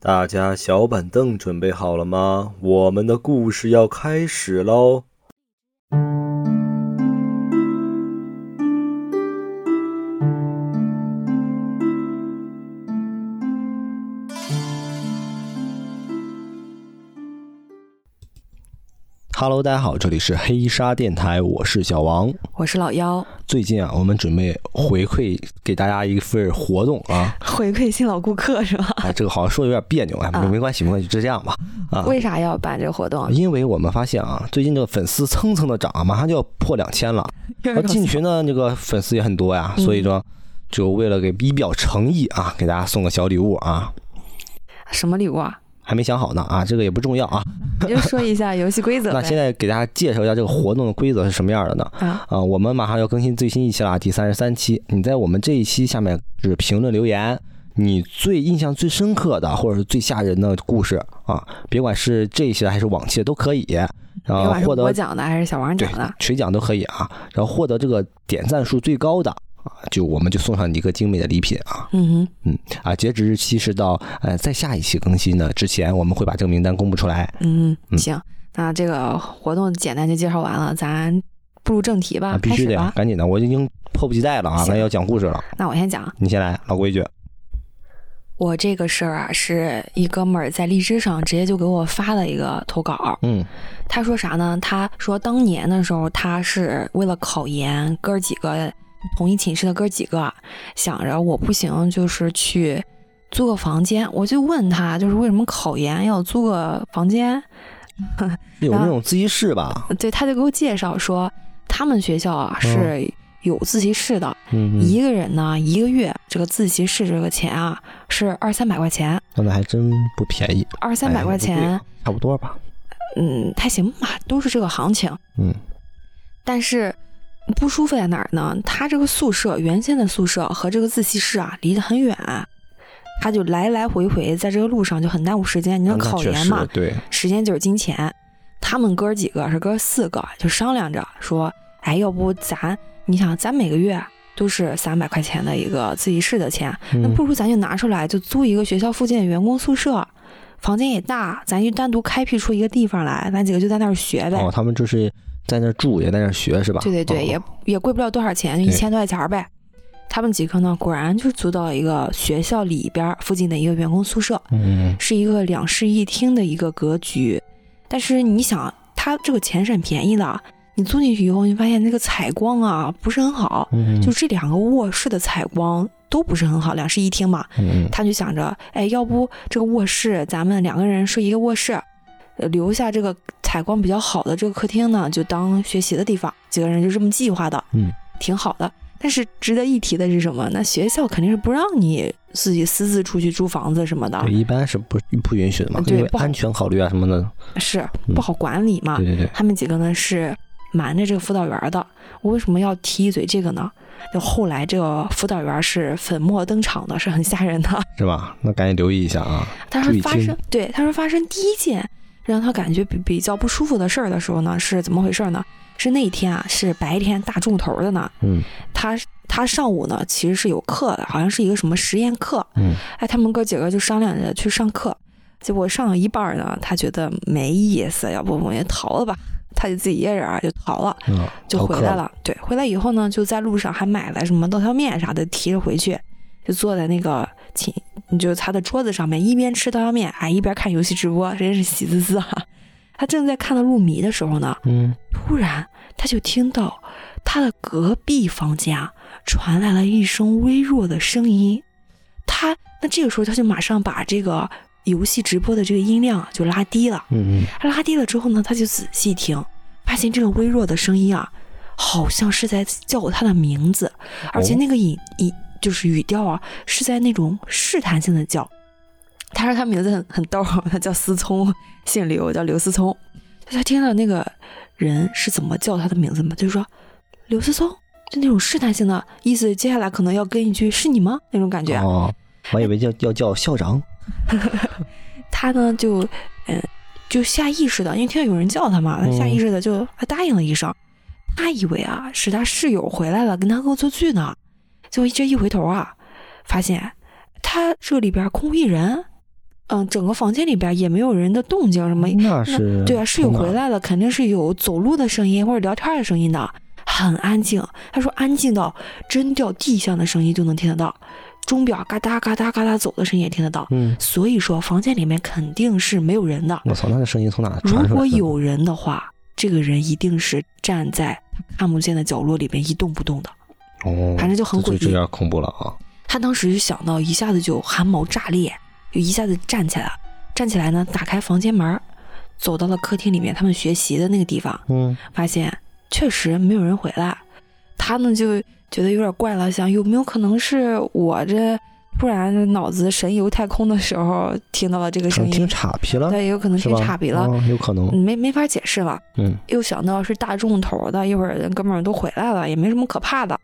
大家小板凳准备好了吗？我们的故事要开始喽！Hello，大家好，这里是黑沙电台，我是小王，我是老妖。最近啊，我们准备回馈给大家一份活动啊，回馈新老顾客是吧？哎，这个好像说的有点别扭啊，没关系，没关系，就这样吧。啊，为啥要办这个活动？因为我们发现啊，最近这个粉丝蹭蹭的涨，马上就要破两千了。进群的这个粉丝也很多呀，所以说就为了给以表诚意啊，给大家送个小礼物啊。什么礼物啊？还没想好呢啊，这个也不重要啊。你就说一下游戏规则。那现在给大家介绍一下这个活动的规则是什么样的呢？啊，啊，我们马上要更新最新一期了，第三十三期。你在我们这一期下面是评论留言，你最印象最深刻的或者是最吓人的故事啊，别管是这一期的还是往期的都可以。然后获得我讲的还是小王讲的，谁讲都可以啊。然后获得这个点赞数最高的。就我们就送上你一个精美的礼品啊，嗯哼，嗯啊，截止日期是到呃在下一期更新的之前，我们会把这个名单公布出来。嗯，行，那这个活动简单就介绍完了，咱步入正题吧，必须得赶紧的，我已经迫不及待了啊，那要讲故事了。那我先讲，你先来，老规矩。我这个事儿啊，是一哥们儿在荔枝上直接就给我发了一个投稿。嗯，他说啥呢？他说当年的时候，他是为了考研，哥儿几个。同一寝室的哥几个想着我不行，就是去租个房间。我就问他，就是为什么考研要租个房间？有 那种自习室吧？对，他就给我介绍说，他们学校啊是有自习室的。嗯，一个人呢，一个月这个自习室这个钱啊是二三百块钱。那还真不便宜。二三百块钱，差不多吧？嗯，还行吧，都是这个行情。嗯，但是。不舒服在哪儿呢？他这个宿舍原先的宿舍和这个自习室啊离得很远，他就来来回回在这个路上就很耽误时间。你说考研嘛，对，时间就是金钱。他们哥几个是哥四个，就商量着说：“哎，要不咱，你想咱每个月都是三百块钱的一个自习室的钱，那不如咱就拿出来就租一个学校附近的员工宿舍，房间也大，咱就单独开辟出一个地方来，咱几个就在那儿学呗。”哦，他们就是。在那住也在那学是吧？对对对，也也贵不了多少钱，一千多块钱呗。他们几个呢，果然就租到一个学校里边附近的一个员工宿舍，嗯，是一个两室一厅的一个格局。但是你想，他这个钱是很便宜的。你租进去以后，你发现那个采光啊不是很好，嗯就这两个卧室的采光都不是很好，两室一厅嘛。嗯他就想着，哎，要不这个卧室咱们两个人睡一个卧室。留下这个采光比较好的这个客厅呢，就当学习的地方。几个人就这么计划的，嗯，挺好的。但是值得一提的是什么？那学校肯定是不让你自己私自出去租房子什么的，对，一般是不不允许的嘛，对，安全考虑啊什么的，是不好管理嘛。对对对，他们几个呢是瞒着这个辅导员的。我为什么要提一嘴这个呢？就后来这个辅导员是粉墨登场的，是很吓人的，是吧？那赶紧留意一下啊。他说发生，对，他说发生第一件。让他感觉比比较不舒服的事儿的时候呢，是怎么回事呢？是那天啊，是白天大中午头的呢。嗯，他他上午呢其实是有课的，好像是一个什么实验课。嗯，哎，他们哥几个就商量着去上课，结果上了一半呢，他觉得没意思，要不我们也逃了吧？他就自己一个人就逃了，就回来了。对，回来以后呢，就在路上还买了什么刀削面啥的，提着回去，就坐在那个寝。你就他的桌子上面一边吃刀削面，哎，一边看游戏直播，真是喜滋滋啊！他正在看到入迷的时候呢，嗯，突然他就听到他的隔壁房间啊传来了一声微弱的声音。他那这个时候他就马上把这个游戏直播的这个音量就拉低了，嗯嗯，他拉低了之后呢，他就仔细听，发现这个微弱的声音啊，好像是在叫他的名字，而且那个音音。就是语调啊，是在那种试探性的叫。他说他名字很很逗，他叫思聪，姓刘，叫刘思聪。他听到那个人是怎么叫他的名字吗？就是说刘思聪，就那种试探性的意思。接下来可能要跟一句是你吗？那种感觉。哦，我以为叫要叫校长。他呢就嗯就下意识的，因为听到有人叫他嘛，他下意识的就答应了一声。他以为啊是他室友回来了，跟他恶作剧呢。结果这一回头啊，发现他这里边空无一人，嗯，整个房间里边也没有人的动静，什么那是对啊，室友回来了，肯定是有走路的声音或者聊天的声音的，很安静。他说安静到真掉地上的声音就能听得到，钟表嘎哒嘎哒嘎哒走的声音也听得到。嗯，所以说房间里面肯定是没有人的。我操，那个声音从哪传出来？如果有人的话，这个人一定是站在他看不见的角落里边一动不动的。哦，反正就很诡异，有点恐怖了啊。他当时就想到，一下子就汗毛炸裂，就一下子站起来了。站起来呢，打开房间门，走到了客厅里面，他们学习的那个地方。嗯，发现确实没有人回来。他呢就觉得有点怪了，想有没有可能是我这突然脑子神游太空的时候听到了这个声音？听岔皮了？对，有可能听岔皮了，有可能。没没法解释了。嗯，又想到是大众头的，一会儿人哥们儿都回来了，也没什么可怕的。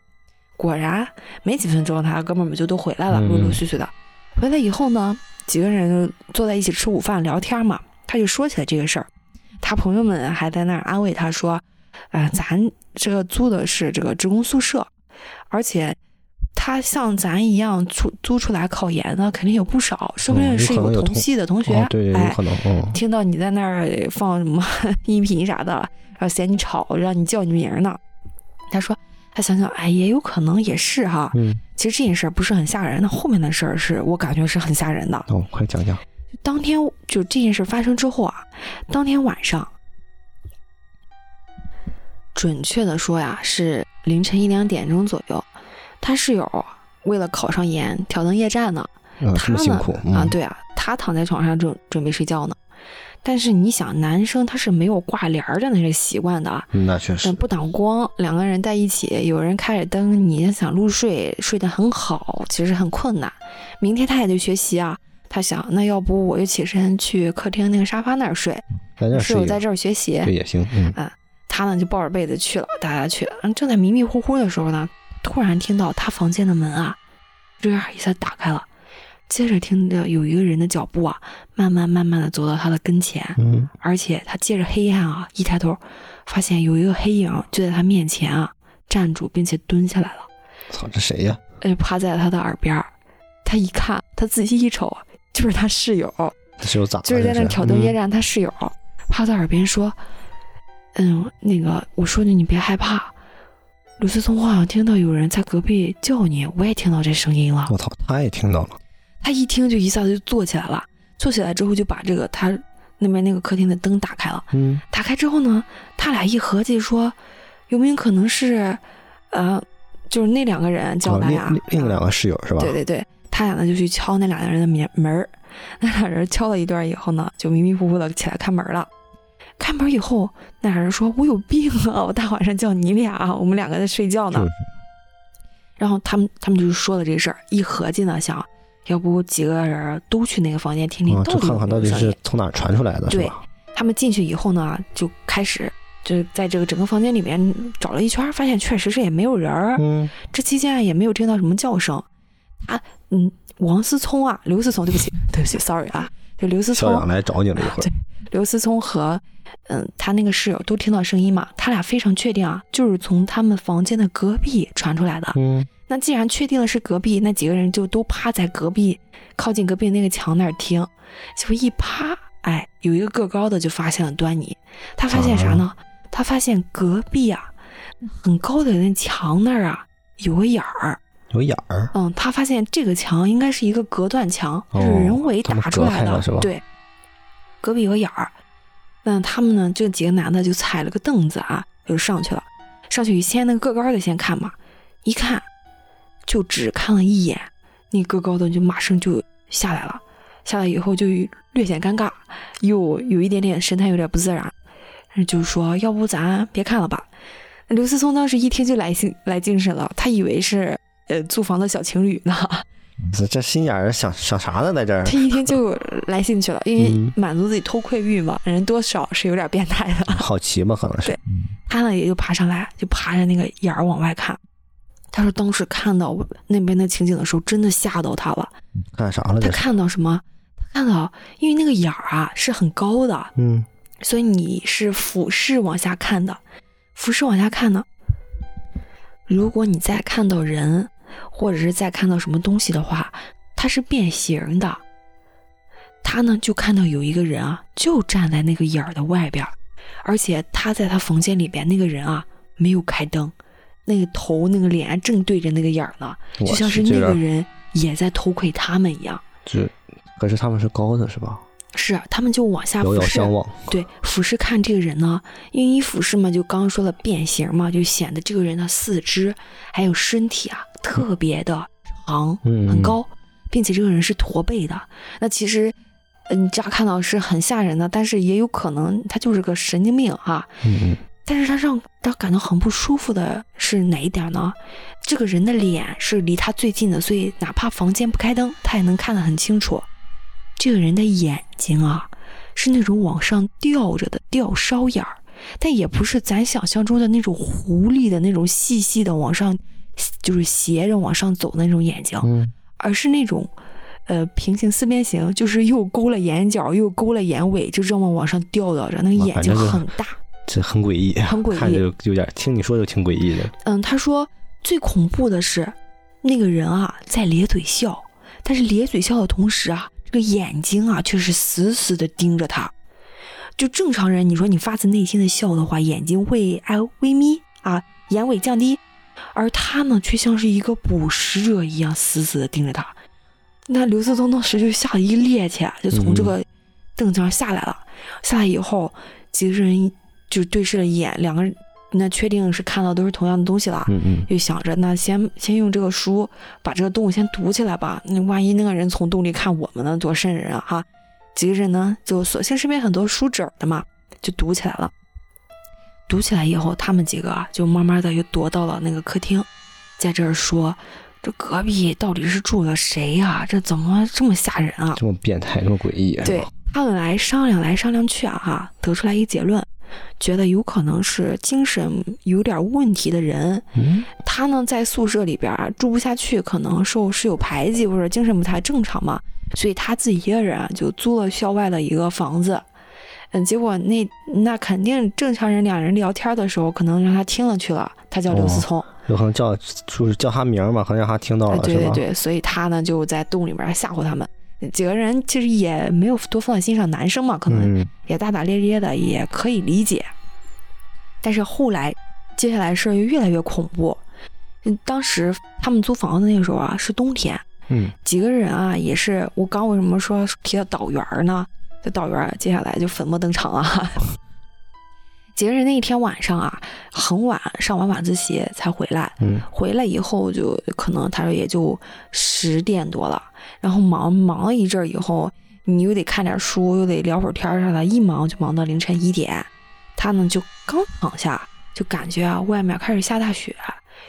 果然没几分钟，他哥们儿们就都回来了，陆陆续续的。回来以后呢？几个人坐在一起吃午饭聊天嘛，他就说起来这个事儿，他朋友们还在那儿安慰他说：“啊，咱这个租的是这个职工宿舍，而且他像咱一样租租出来考研的肯定有不少，说不定是有同系的同学。对，有可能。听到你在那儿放什么 音频啥的，然后嫌你吵，让你叫你名呢。他说。”他想想，哎，也有可能也是哈。嗯，其实这件事儿不是很吓人，那后面的事儿是我感觉是很吓人的。哦，快讲讲。当天就这件事发生之后啊，当天晚上，准确的说呀，是凌晨一两点钟左右，他室友为了考上研，挑灯夜战呢。这么辛苦啊？对啊，他躺在床上准准备睡觉呢。但是你想，男生他是没有挂帘儿的那个习惯的，那确实。不挡光，两个人在一起，有人开着灯，你想入睡睡得很好，其实很困难。明天他也得学习啊，他想，那要不我就起身去客厅那个沙发那儿睡，室友在这儿学习，对也行，嗯，他呢就抱着被子去了，大家去。了，正在迷迷糊糊的时候呢，突然听到他房间的门啊，这样一下打开了。接着听着有一个人的脚步啊，慢慢慢慢的走到他的跟前，嗯，而且他借着黑暗啊，一抬头，发现有一个黑影就在他面前啊，站住并且蹲下来了。操，这谁呀？哎，趴在他的耳边他一看，他仔细一瞅，就是他室友。室友咋？就是在那挑灯夜战，他室友趴在耳边说：“嗯，那个我说你，你别害怕。刘思聪好像听到有人在隔壁叫你，我也听到这声音了。我操，他也听到了。”他一听就一下子就坐起来了，坐起来之后就把这个他那边那个客厅的灯打开了。嗯，打开之后呢，他俩一合计说，有没有可能是，呃，就是那两个人叫他俩，另两个室友是吧？对对对，他俩呢就去敲那俩人的门门 那俩人敲了一段以后呢，就迷迷糊糊的起来开门了。开门以后，那俩人说：“我有病啊！我大晚上叫你俩，我们两个在睡觉呢。”然后他们他们就说了这事儿，一合计呢想。要不几个人都去那个房间听听，就看看到底是从哪传出来的，对他们进去以后呢，就开始就在这个整个房间里面找了一圈，发现确实是也没有人儿。嗯，这期间也没有听到什么叫声。啊，嗯，王思聪啊，刘思聪，对不起，对不起，sorry 啊，就刘思聪。校长来找你了一会儿。对，刘思聪和嗯他那个室友都听到声音嘛，他俩非常确定啊，就是从他们房间的隔壁传出来的。嗯。那既然确定了是隔壁，那几个人就都趴在隔壁，靠近隔壁那个墙那儿听。结果一趴，哎，有一个个高的就发现了端倪。他发现啥呢？他发现隔壁啊，很高的那墙那儿啊，有个眼儿。有眼儿。嗯，他发现这个墙应该是一个隔断墙，是人为打出来的，对。隔壁有个眼儿。那他们呢？这几个男的就踩了个凳子啊，就上去了。上去先那个个高的先看嘛，一看。就只看了一眼，那个高的就马上就下来了。下来以后就略显尴尬，又有一点点神态有点不自然，就说：“要不咱别看了吧？”刘思聪当时一听就来兴来精神了，他以为是呃租房的小情侣呢。这这心眼儿想想啥呢？在这儿？他一听就来兴趣了，因为满足自己偷窥欲嘛，人多少是有点变态的。好奇嘛，可能是。对，他呢也就爬上来，就爬着那个眼儿往外看。他说：“当时看到那边的情景的时候，真的吓到他了。看啥了？他看到什么？他看到，因为那个眼儿啊是很高的，嗯，所以你是俯视往下看的。俯视往下看呢，如果你再看到人，或者是再看到什么东西的话，它是变形的。他他呢就看到有一个人啊，就站在那个眼儿的外边，而且他在他房间里边，那个人啊没有开灯，那个头那个脸正对着那个眼儿呢，就像是那个人也在偷窥他们一样。这可是他们是高的，是吧？是，他们就往下俯视，对，俯视看这个人呢，因为一俯视嘛，就刚刚说了变形嘛，就显得这个人的四肢还有身体啊特别的长，很高，并且这个人是驼背的。那其实，嗯，乍看到是很吓人的，但是也有可能他就是个神经病哈。嗯但是他让他感到很不舒服的是哪一点呢？这个人的脸是离他最近的，所以哪怕房间不开灯，他也能看得很清楚。这个人的眼睛啊，是那种往上吊着的吊梢眼儿，但也不是咱想象中的那种狐狸的那种细细的往上，就是斜着往上走的那种眼睛，而是那种，呃，平行四边形，就是又勾了眼角，又勾了眼尾，就这么往上吊着，那个眼睛很大，这很诡异，很诡异，看着有点，听你说就挺诡异的。嗯，他说最恐怖的是那个人啊，在咧嘴笑，但是咧嘴笑的同时啊。这个眼睛啊，却是死死的盯着他。就正常人，你说你发自内心的笑的话，眼睛会哎微眯啊，眼尾降低，而他呢，却像是一个捕食者一样，死死的盯着他。那刘思聪当时就吓得一趔趄，就从这个凳子上下来了。下来以后，几个人就对视了一眼，两个人。那确定是看到都是同样的东西了，嗯嗯，就想着那先先用这个书把这个洞先堵起来吧。那万一那个人从洞里看我们呢，多瘆人啊！哈，几个人呢就索性身边很多书纸的嘛，就堵起来了。堵起来以后，他们几个就慢慢的又躲到了那个客厅，在这儿说：“这隔壁到底是住了谁呀？这怎么这么吓人啊？这么变态，这么诡异。”啊对他们来商量来商量去啊，哈，得出来一个结论。觉得有可能是精神有点问题的人，嗯他呢在宿舍里边住不下去，可能受室友排挤或者精神不太正常嘛，所以他自己一个人就租了校外的一个房子。嗯，结果那那肯定正常人两人聊天的时候，可能让他听了去了。他叫刘思聪，有可能叫就是叫他名嘛，可能让他听到了，对对对，所以他呢就在洞里面吓唬他们。几个人其实也没有多放在心上，男生嘛，可能也大大咧咧的，也可以理解。但是后来，接下来事儿又越来越恐怖。当时他们租房子那个时候啊，是冬天。嗯，几个人啊，也是我刚为什么说提到导员呢？这导员接下来就粉墨登场了。几个人那一天晚上啊，很晚上完晚自习才回来。嗯，回来以后就可能他说也就十点多了。然后忙忙了一阵以后，你又得看点书，又得聊会儿天啥的，一忙就忙到凌晨一点。他呢就刚躺下，就感觉啊外面开始下大雪，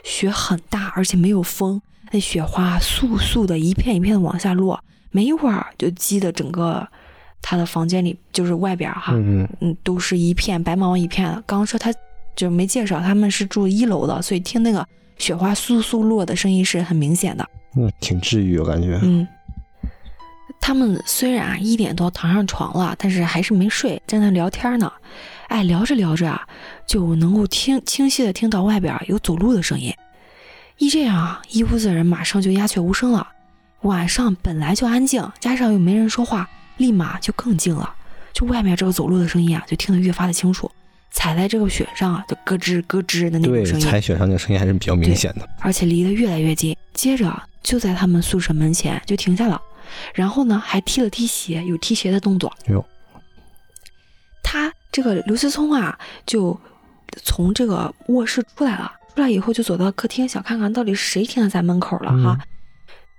雪很大，而且没有风，那雪花簌簌的一片一片的往下落，没一会儿就积的整个他的房间里，就是外边哈，嗯嗯，都是一片白茫茫一片的。刚刚说他就没介绍，他们是住一楼的，所以听那个雪花簌簌落的声音是很明显的。嗯，挺治愈，我感觉。嗯，他们虽然一点多躺上床了，但是还是没睡，在那聊天呢。哎，聊着聊着啊，就能够听清晰的听到外边有走路的声音。一这样啊，一屋子人马上就鸦雀无声了。晚上本来就安静，加上又没人说话，立马就更静了。就外面这个走路的声音啊，就听得越发的清楚。踩在这个雪上啊，就咯吱咯吱的那种声音。踩雪上那个声音还是比较明显的，而且离得越来越近。接着就在他们宿舍门前就停下了，然后呢还踢了踢鞋，有踢鞋的动作。哟，他这个刘思聪啊，就从这个卧室出来了，出来以后就走到客厅，想看看到底是谁停在门口了哈。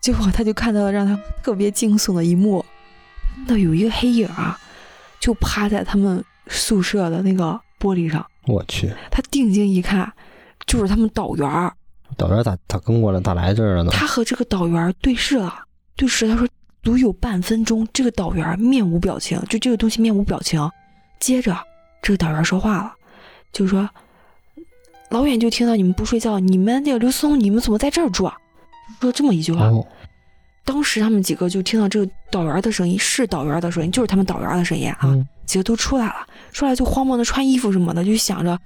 结果他就看到了让他特别惊悚的一幕，看到有一个黑影啊，就趴在他们宿舍的那个玻璃上。我去！他定睛一看，就是他们导员儿。导员咋咋跟过来咋来这儿了呢？他和这个导员对视了，对视。他说足有半分钟，这个导员面无表情，就这个东西面无表情。接着这个导员说话了，就说老远就听到你们不睡觉，你们那个刘思聪，你们怎么在这儿住？啊？说这么一句话。当时他们几个就听到这个导员的声音，是导员的声音，就是他们导员的声音啊。几个都出来了，出来就慌忙的穿衣服什么的，就想着。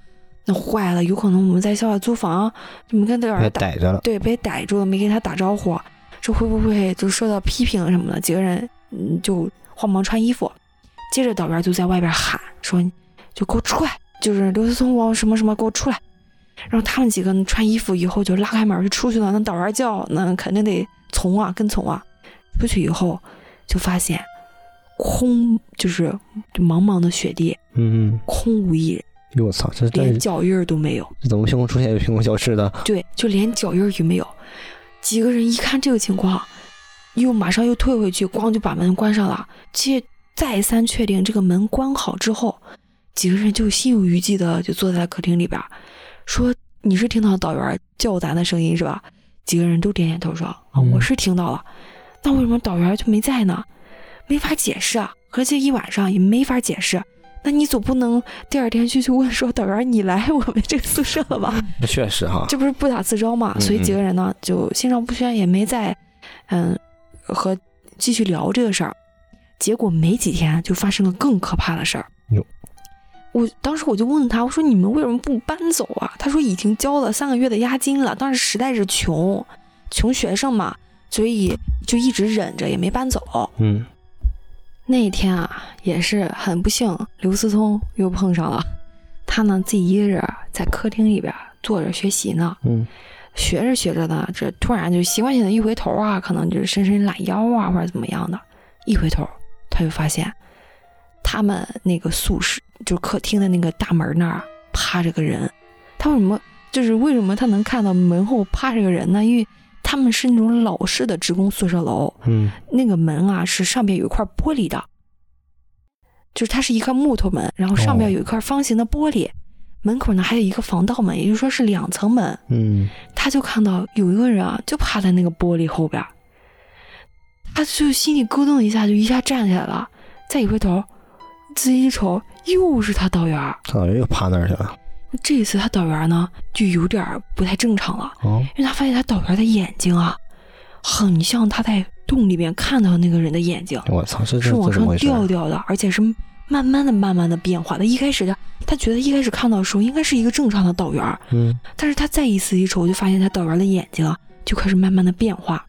那坏了，有可能我们在校外租房，就没跟导员逮着了，对，被逮住了，没跟他打招呼，这会不会就受到批评什么的？几个人嗯就慌忙穿衣服。接着导员就在外边喊说：“就给我出来！就是刘思聪，我什么什么，给我出来！”然后他们几个穿衣服以后就拉开门就出去了。那导员叫，那肯定得从啊，跟从啊。出去以后就发现空，就是就茫茫的雪地，嗯嗯，空无一人。哟我操，这连脚印儿都没有。这怎么凭空出现又凭空消失的？对，就连脚印儿也没有。几个人一看这个情况，又马上又退回去，咣就把门关上了。且再三确定这个门关好之后，几个人就心有余悸的就坐在客厅里边，说：“你是听到导员叫咱的声音是吧？”几个人都点点头说：“啊，我是听到了。那为什么导员就没在呢？没法解释啊，而且一晚上也没法解释。那你总不能第二天就去问说导员你来我们这个宿舍了吧？确实哈，这不是不打自招嘛。所以几个人呢就心照不宣，也没再嗯和继续聊这个事儿。”结果没几天就发生了更可怕的事儿。我当时我就问他，我说你们为什么不搬走啊？他说已经交了三个月的押金了，当时实在是穷，穷学生嘛，所以就一直忍着也没搬走。嗯，那一天啊，也是很不幸，刘思聪又碰上了。他呢自己一个人在客厅里边坐着学习呢。嗯，学着学着呢，这突然就习惯性的一回头啊，可能就是伸伸懒腰啊，或者怎么样的，一回头。他就发现，他们那个宿舍就是客厅的那个大门那儿趴着个人。他为什么就是为什么他能看到门后趴着个人呢？因为他们是那种老式的职工宿舍楼，嗯，那个门啊是上边有一块玻璃的，就是它是一块木头门，然后上边有一块方形的玻璃，门口呢还有一个防盗门，也就是说是两层门。嗯，他就看到有一个人啊，就趴在那个玻璃后边。他就心里咯噔一下，就一下站起来了。再一回头，仔细一瞅，又是他导员。导员又趴那儿去了。这一次他导员呢，就有点不太正常了。哦，因为他发现他导员的眼睛啊，很像他在洞里面看到那个人的眼睛。我操，这是往上掉掉的，而且是慢慢的、慢慢的变化的。一开始他他觉得一开始看到的时候应该是一个正常的导员。嗯，但是他再一次一瞅，就发现他导员的眼睛啊，就开始慢慢的变化。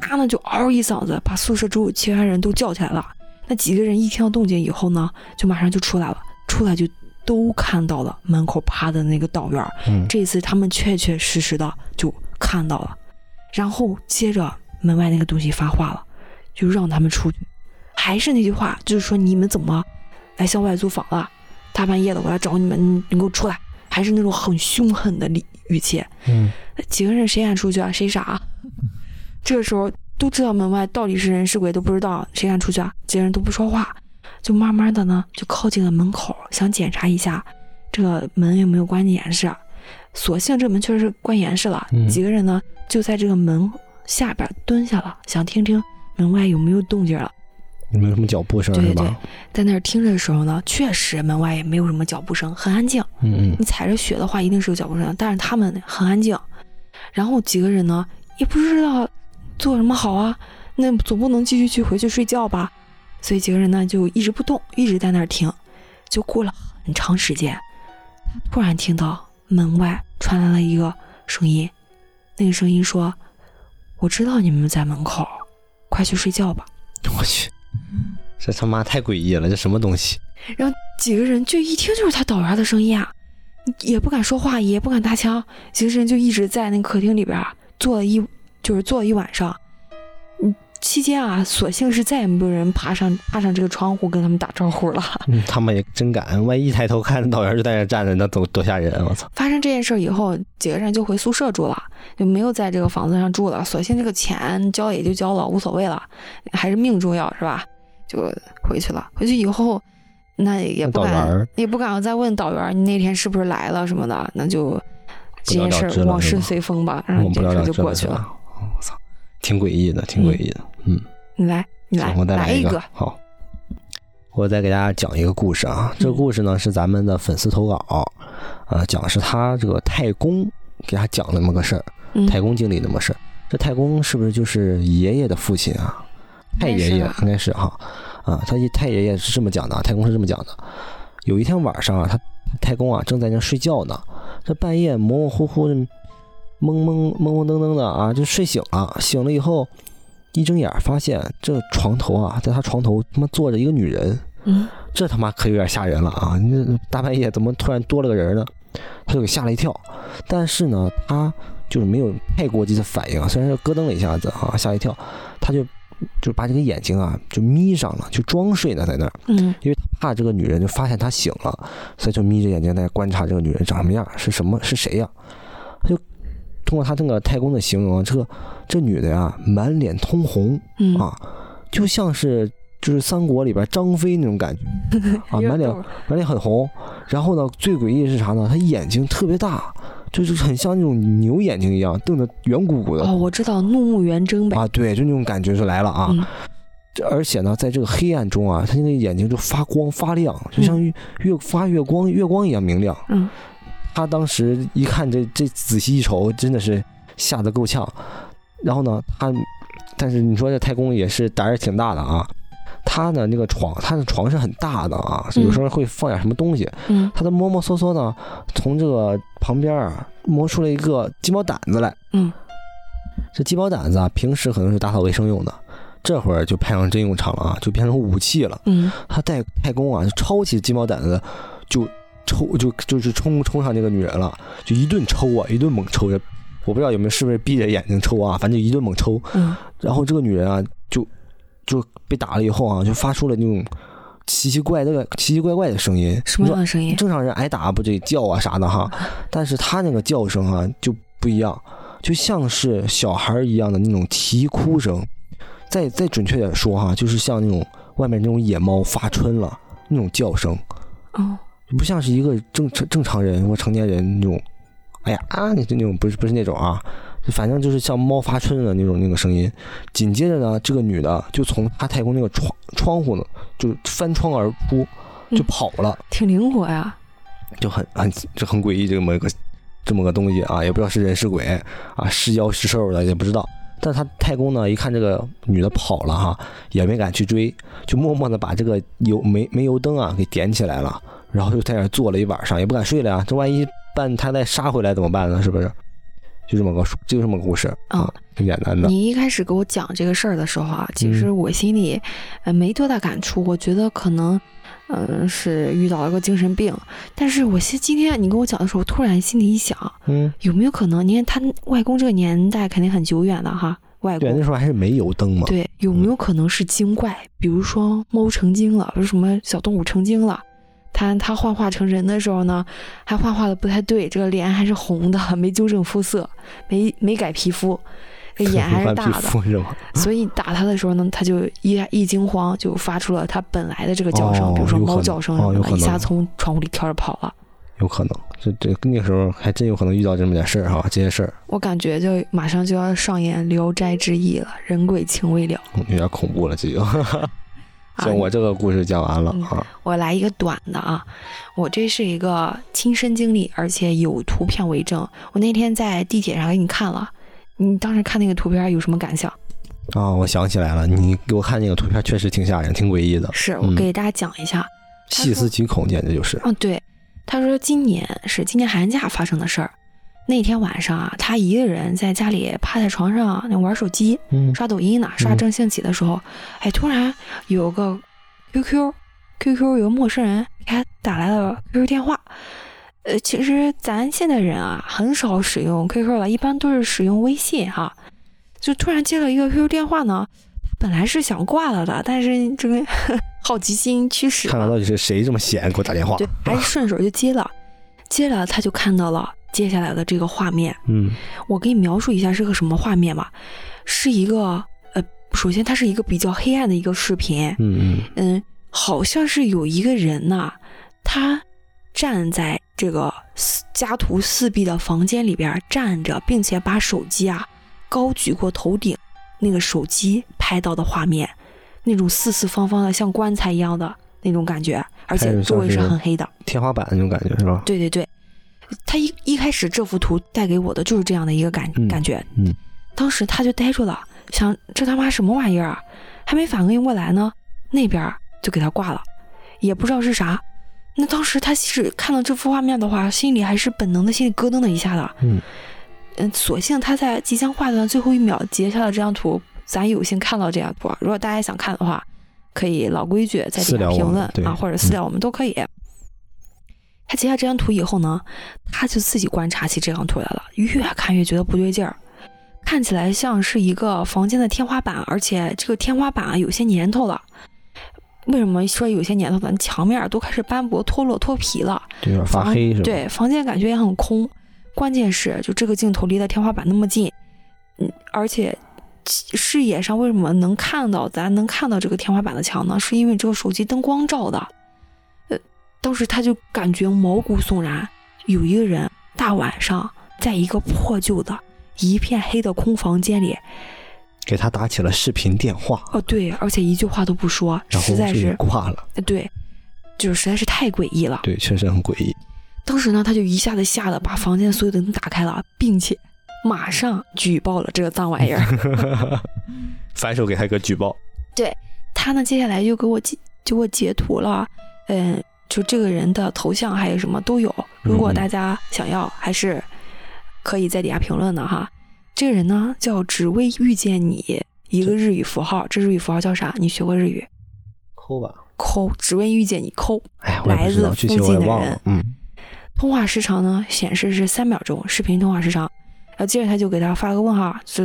他呢就嗷一嗓子，把宿舍周围其他人都叫起来了。那几个人一听到动静以后呢，就马上就出来了。出来就都看到了门口趴的那个导员。嗯，这次他们确确实实的就看到了。然后接着门外那个东西发话了，就让他们出去。还是那句话，就是说你们怎么来校外租房了？大半夜的我来找你们，你给我出来！还是那种很凶狠的语语气。嗯，几个人谁敢出去啊？谁傻？这个时候都知道门外到底是人是鬼都不知道，谁敢出去啊？几个人都不说话，就慢慢的呢就靠近了门口，想检查一下这个门有没有关严实。所幸这门确实是关严实了。几个人呢就在这个门下边蹲下了，想听听门外有没有动静了。有没有什么脚步声？对对，在那儿听着的时候呢，确实门外也没有什么脚步声，很安静。嗯嗯，你踩着雪的话，一定是有脚步声，但是他们很安静。然后几个人呢也不知道。做什么好啊？那总不能继续去回去睡觉吧？所以几个人呢就一直不动，一直在那儿听。就过了很长时间，他突然听到门外传来了一个声音，那个声音说：“我知道你们在门口，快去睡觉吧。”我去，这他妈太诡异了！这什么东西？然后几个人就一听就是他导员的声音啊，也不敢说话，也不敢搭腔，几个人就一直在那客厅里边坐了一。就是坐了一晚上，期间啊，索性是再也没有人爬上爬上这个窗户跟他们打招呼了。嗯，他们也真敢，万一抬头看导员就在那站着，那多多吓人！我操！发生这件事以后，几个人就回宿舍住了，就没有在这个房子上住了。索性这个钱交也就交了，无所谓了，还是命重要，是吧？就回去了。回去以后，那也不敢，也不敢再问导员你那天是不是来了什么的，那就这件事往事随风吧，然后这事就过去了。挺诡异的，挺诡异的。嗯，你来，你来，我再来一个。好，我再给大家讲一个故事啊。这个故事呢是咱们的粉丝投稿，啊，讲的是他这个太公给他讲了那么个事儿，太公经历那么事儿。这太公是不是就是爷爷的父亲啊？太爷爷应该是哈啊，他太爷爷是这么讲的，太公是这么讲的。有一天晚上啊，他太公啊正在那睡觉呢，这半夜模模糊糊的。懵懵懵懵登登的啊，就睡醒了。醒了以后，一睁眼发现这床头啊，在他床头他妈坐着一个女人，嗯，这他妈可有点吓人了啊！你大半夜怎么突然多了个人呢？他就给吓了一跳，但是呢，他就是没有太过激的反应，虽然是咯噔了一下子啊，吓一跳，他就就把这个眼睛啊就眯上了，就装睡呢在那儿，嗯，因为他怕这个女人就发现他醒了，所以就眯着眼睛在观察这个女人长什么样，是什么是谁呀？他就通过他这个太公的形容啊，这个这女的呀满脸通红，嗯啊，就像是就是三国里边张飞那种感觉 啊，满脸满脸很红。然后呢，最诡异的是啥呢？她眼睛特别大，就是很像那种牛眼睛一样，瞪得圆鼓鼓的。哦，我知道，怒目圆睁呗。啊，对，就那种感觉就来了啊。嗯而且呢，在这个黑暗中啊，她那个眼睛就发光发亮，就像月月发月光月光一样明亮。嗯，他当时一看这这仔细一瞅，真的是吓得够呛。然后呢，他，但是你说这太公也是胆儿挺大的啊。他的那个床，他的床是很大的啊，有时候会放点什么东西。嗯，他的摸摸索索呢，从这个旁边啊摸出了一个鸡毛掸子来。嗯，这鸡毛掸子啊，平时可能是打扫卫生用的，这会儿就派上真用场了啊，就变成武器了。嗯，他带太公啊，就抄起鸡毛掸子，就抽就就是冲冲上那个女人了，就一顿抽啊，一顿猛抽。我不知道有没有是不是闭着眼睛抽啊，反正一顿猛抽。嗯，然后这个女人啊，就就被打了以后啊，就发出了那种奇奇怪怪、奇奇怪怪的声音。什么样的声音？正常人挨打不得叫啊啥的哈，但是她那个叫声啊就不一样，就像是小孩一样的那种啼哭声。再再准确点说哈，就是像那种外面那种野猫发春了那种叫声，哦，不像是一个正正正常人或成年人那种，哎呀啊，那那种不是不是那种啊，反正就是像猫发春的那种那个声音。紧接着呢，这个女的就从她太公那个窗窗户呢，就翻窗而出，就跑了，挺灵活呀，就很很这很诡异这么一个这么个东西啊，也不知道是人是鬼啊，是妖是兽的也不知道。但他太公呢，一看这个女的跑了哈，也没敢去追，就默默的把这个油煤煤油灯啊给点起来了，然后就在那儿坐了一晚上，也不敢睡了呀。这万一半他再杀回来怎么办呢？是不是？就这么个就这么个故事啊，挺简单的。你一开始给我讲这个事儿的时候啊，其实我心里呃没多大感触，我觉得可能嗯是遇到了个精神病。但是我现今天你跟我讲的时候，突然心里一想，嗯，有没有可能？你看他外公这个年代肯定很久远了哈，外公对那时候还是煤油灯嘛。对，有没有可能是精怪？比如说猫成精了，什么小动物成精了？他他幻化成人的时候呢，还幻化的不太对，这个脸还是红的，没纠正肤色，没没改皮肤，这 眼还是大的，所以打他的时候呢，他就一一惊慌，就发出了他本来的这个叫声，哦、比如说猫叫声什么的，一下从窗户里跳着跑了。有可能，这这那个时候还真有可能遇到这么点事儿哈，这些事儿。我感觉就马上就要上演《聊斋志异》了，人鬼情未了，有点恐怖了，这就。行，我这个故事讲完了啊。我来一个短的啊，我这是一个亲身经历，而且有图片为证。我那天在地铁上给你看了，你当时看那个图片有什么感想？啊，我想起来了，你给我看那个图片确实挺吓人，挺诡异的。是我给大家讲一下，嗯、细思极恐，简直就是。啊，对，他说今年是今年寒假发生的事儿。那天晚上啊，他一个人在家里趴在床上那玩手机，嗯、刷抖音呢，刷正兴起的时候，嗯、哎，突然有个 QQ，QQ 有个陌生人给他打来了 QQ 电话。呃，其实咱现代人啊，很少使用 QQ 了，一般都是使用微信哈。就突然接了一个 QQ 电话呢，本来是想挂了的，但是这个 好奇心驱使，看看到底是谁这么闲给我打电话，对，还是顺手就接了。接着，他就看到了接下来的这个画面。嗯，我给你描述一下是个什么画面吧。是一个呃，首先它是一个比较黑暗的一个视频。嗯嗯嗯，好像是有一个人呐，他站在这个家徒四壁的房间里边站着，并且把手机啊高举过头顶，那个手机拍到的画面，那种四四方方的像棺材一样的那种感觉，而且周围是很黑的，天花板那种感觉是吧？对对对，他一一开始这幅图带给我的就是这样的一个感、嗯、感觉，嗯，当时他就呆住了，想这他妈什么玩意儿啊？还没反应过来呢，那边就给他挂了，也不知道是啥。那当时他是看到这幅画面的话，心里还是本能的心里咯噔了一下的，嗯嗯，所幸他在即将挂断的最后一秒截下了这张图，咱有幸看到这张图，如果大家想看的话，可以老规矩在底下评论啊，或者私聊我们都可以。他截下这张图以后呢，他就自己观察起这张图来了，越看越觉得不对劲儿，看起来像是一个房间的天花板，而且这个天花板有些年头了。为什么说有些年头呢？墙面都开始斑驳、脱落、脱皮了，有点发黑是吧？对，房间感觉也很空。关键是，就这个镜头离的天花板那么近，嗯，而且视野上为什么能看到？咱能看到这个天花板的墙呢？是因为这个手机灯光照的。呃，当时他就感觉毛骨悚然，有一个人大晚上在一个破旧的、一片黑的空房间里。给他打起了视频电话哦，对，而且一句话都不说，实在是挂了。对，就是实在是太诡异了。对，确实很诡异。当时呢，他就一下子吓得把房间所有的灯打开了，并且马上举报了这个脏玩意儿。反手给他一个举报。对他呢，接下来就给我截，就给我截图了。嗯，就这个人的头像还有什么都有。如果大家想要，还是可以在底下评论的哈。这个人呢叫只为遇见你，一个日语符号，这日语符号叫啥？你学过日语？抠吧，抠，只为遇见你，抠。哎，来自附近的人。嗯。通话时长呢显示是三秒钟，视频通话时长。然后接着他就给他发个问号，就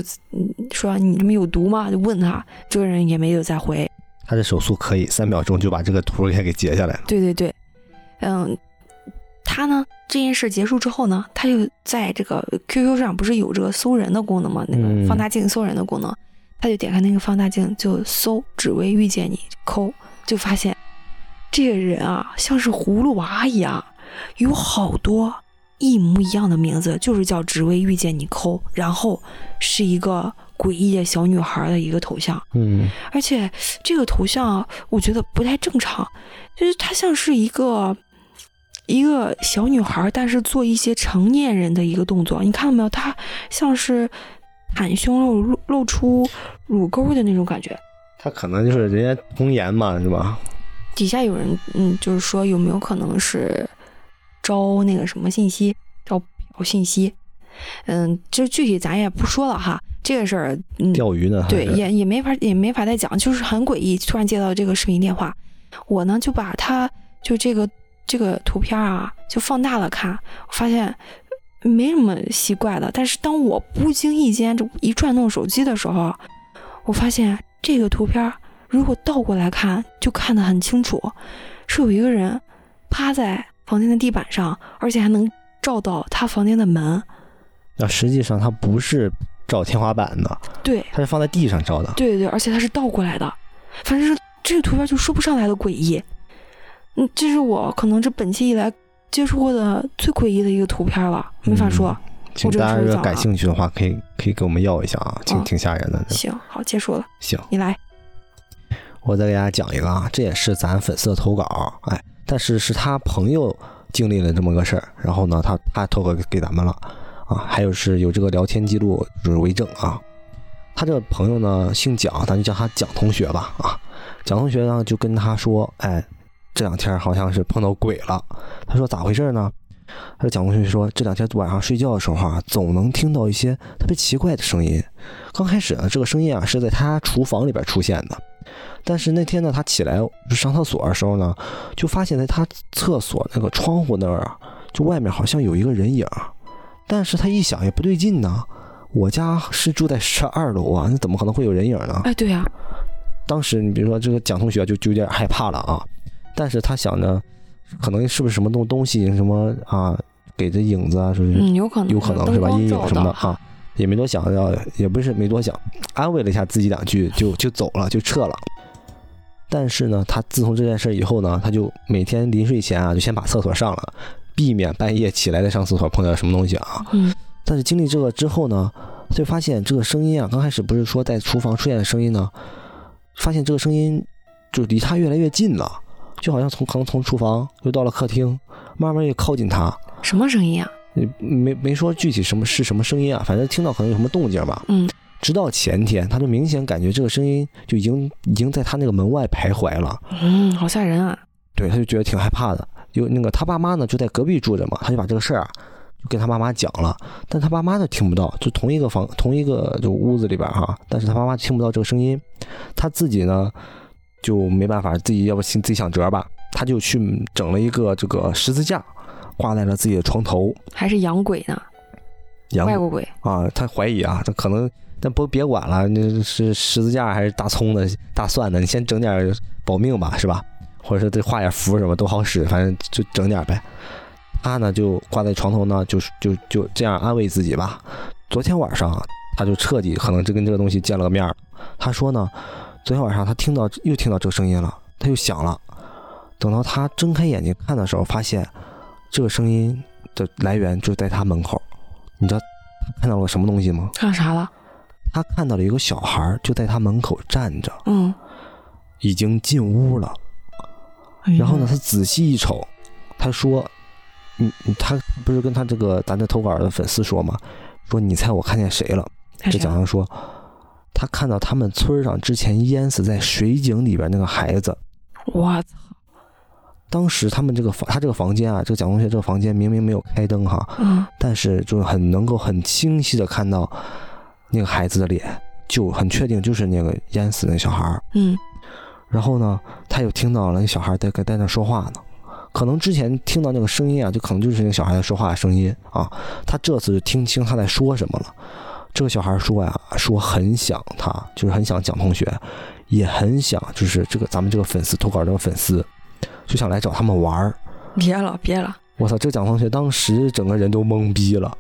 说你这么有毒吗？就问他，这个人也没有再回。他的手速可以，三秒钟就把这个图给给截下来了。对对对，嗯。他呢？这件事结束之后呢？他就在这个 QQ 上不是有这个搜人的功能吗？那个放大镜搜人的功能，他就点开那个放大镜就搜“只为遇见你”，抠就发现这个人啊，像是葫芦娃一样，有好多一模一样的名字，就是叫“只为遇见你”，抠，然后是一个诡异的小女孩的一个头像。嗯，而且这个头像我觉得不太正常，就是它像是一个。一个小女孩，但是做一些成年人的一个动作，你看到没有？她像是袒胸露露露出乳沟的那种感觉。她可能就是人家童颜嘛，是吧？底下有人嗯，就是说有没有可能是招那个什么信息，招嫖信息？嗯，这具体咱也不说了哈，这个事儿钓鱼呢？对，也也没法也没法再讲，就是很诡异。突然接到这个视频电话，我呢就把它就这个。这个图片啊，就放大了看，我发现没什么奇怪的。但是当我不经意间这一转动手机的时候，我发现这个图片如果倒过来看，就看得很清楚，是有一个人趴在房间的地板上，而且还能照到他房间的门。那实际上他不是照天花板的，对，他是放在地上照的。对对对，而且他是倒过来的，反正是这个图片就说不上来的诡异。嗯，这是我可能这本期以来接触过的最诡异的一个图片了，没法说。请大家如果感兴趣的话，可以可以给我们要一下啊，挺挺吓人的。行，好，结束了。行，你来。我再给大家讲一个啊，这也是咱粉丝的投稿，哎，但是是他朋友经历了这么个事儿，然后呢，他他投稿给咱们了啊，还有是有这个聊天记录就是为证啊。他这个朋友呢姓蒋，咱就叫他蒋同学吧啊。蒋同学呢就跟他说，哎。这两天好像是碰到鬼了。他说咋回事呢？他说蒋同学说这两天晚上睡觉的时候啊，总能听到一些特别奇怪的声音。刚开始呢，这个声音啊是在他厨房里边出现的。但是那天呢，他起来上厕所的时候呢，就发现在他厕所那个窗户那儿啊，就外面好像有一个人影。但是他一想也不对劲呢，我家是住在十二楼啊，那怎么可能会有人影呢？哎，对呀。当时你比如说这个蒋同学就就有点害怕了啊。但是他想着，可能是不是什么东东西什么啊，给的影子啊，是不是？嗯，有可能，有可能是吧？阴影什么的啊，也没多想，要也不是没多想，安慰了一下自己两句，就 就走了，就撤了。但是呢，他自从这件事以后呢，他就每天临睡前啊，就先把厕所上了，避免半夜起来再上厕所碰到什么东西啊。嗯。但是经历这个之后呢，就发现这个声音啊，刚开始不是说在厨房出现的声音呢，发现这个声音就离他越来越近了。就好像从可能从厨房又到了客厅，慢慢又靠近他。什么声音啊？没没说具体什么是什么声音啊？反正听到可能有什么动静吧。嗯。直到前天，他就明显感觉这个声音就已经已经在他那个门外徘徊了。嗯，好吓人啊！对，他就觉得挺害怕的。有那个他爸妈呢就在隔壁住着嘛，他就把这个事儿啊就跟他妈妈讲了，但他爸妈呢听不到，就同一个房同一个就屋子里边哈，但是他妈妈听不到这个声音，他自己呢就没办法，自己要不自己想辙吧，他就去整了一个这个十字架，挂在了自己的床头，还是洋鬼呢？外国鬼啊，他怀疑啊，他可能，但不别管了，那是十字架还是大葱的、大蒜的，你先整点保命吧，是吧？或者说再画点符什么都好使，反正就整点呗。他呢就挂在床头呢，就是就就这样安慰自己吧。昨天晚上他就彻底可能就跟这个东西见了个面儿。他说呢，昨天晚上他听到又听到这个声音了，他又响了。等到他睁开眼睛看的时候，发现这个声音的来源就在他门口。你知道他看到了什么东西吗？看啥了？他看到了一个小孩就在他门口站着，嗯，已经进屋了。然后呢，他仔细一瞅，他说：“你你他不是跟他这个咱这投稿的粉丝说吗？说你猜我看见谁了？”这讲员说，他看到他们村上之前淹死在水井里边那个孩子。我操！当时他们这个房，他这个房间啊，这个蒋同学这个房间明明没有开灯哈，嗯，但是就很能够很清晰的看到那个孩子的脸，就很确定就是那个淹死那小孩儿，嗯，然后呢，他又听到了那小孩在跟在那说话呢，可能之前听到那个声音啊，就可能就是那个小孩在说话的声音啊，他这次就听清他在说什么了，这个小孩说呀，说很想他，就是很想蒋同学，也很想就是这个咱们这个粉丝投稿这个粉丝。就想来找他们玩儿，别了别了！我操，这个蒋同学当时整个人都懵逼了，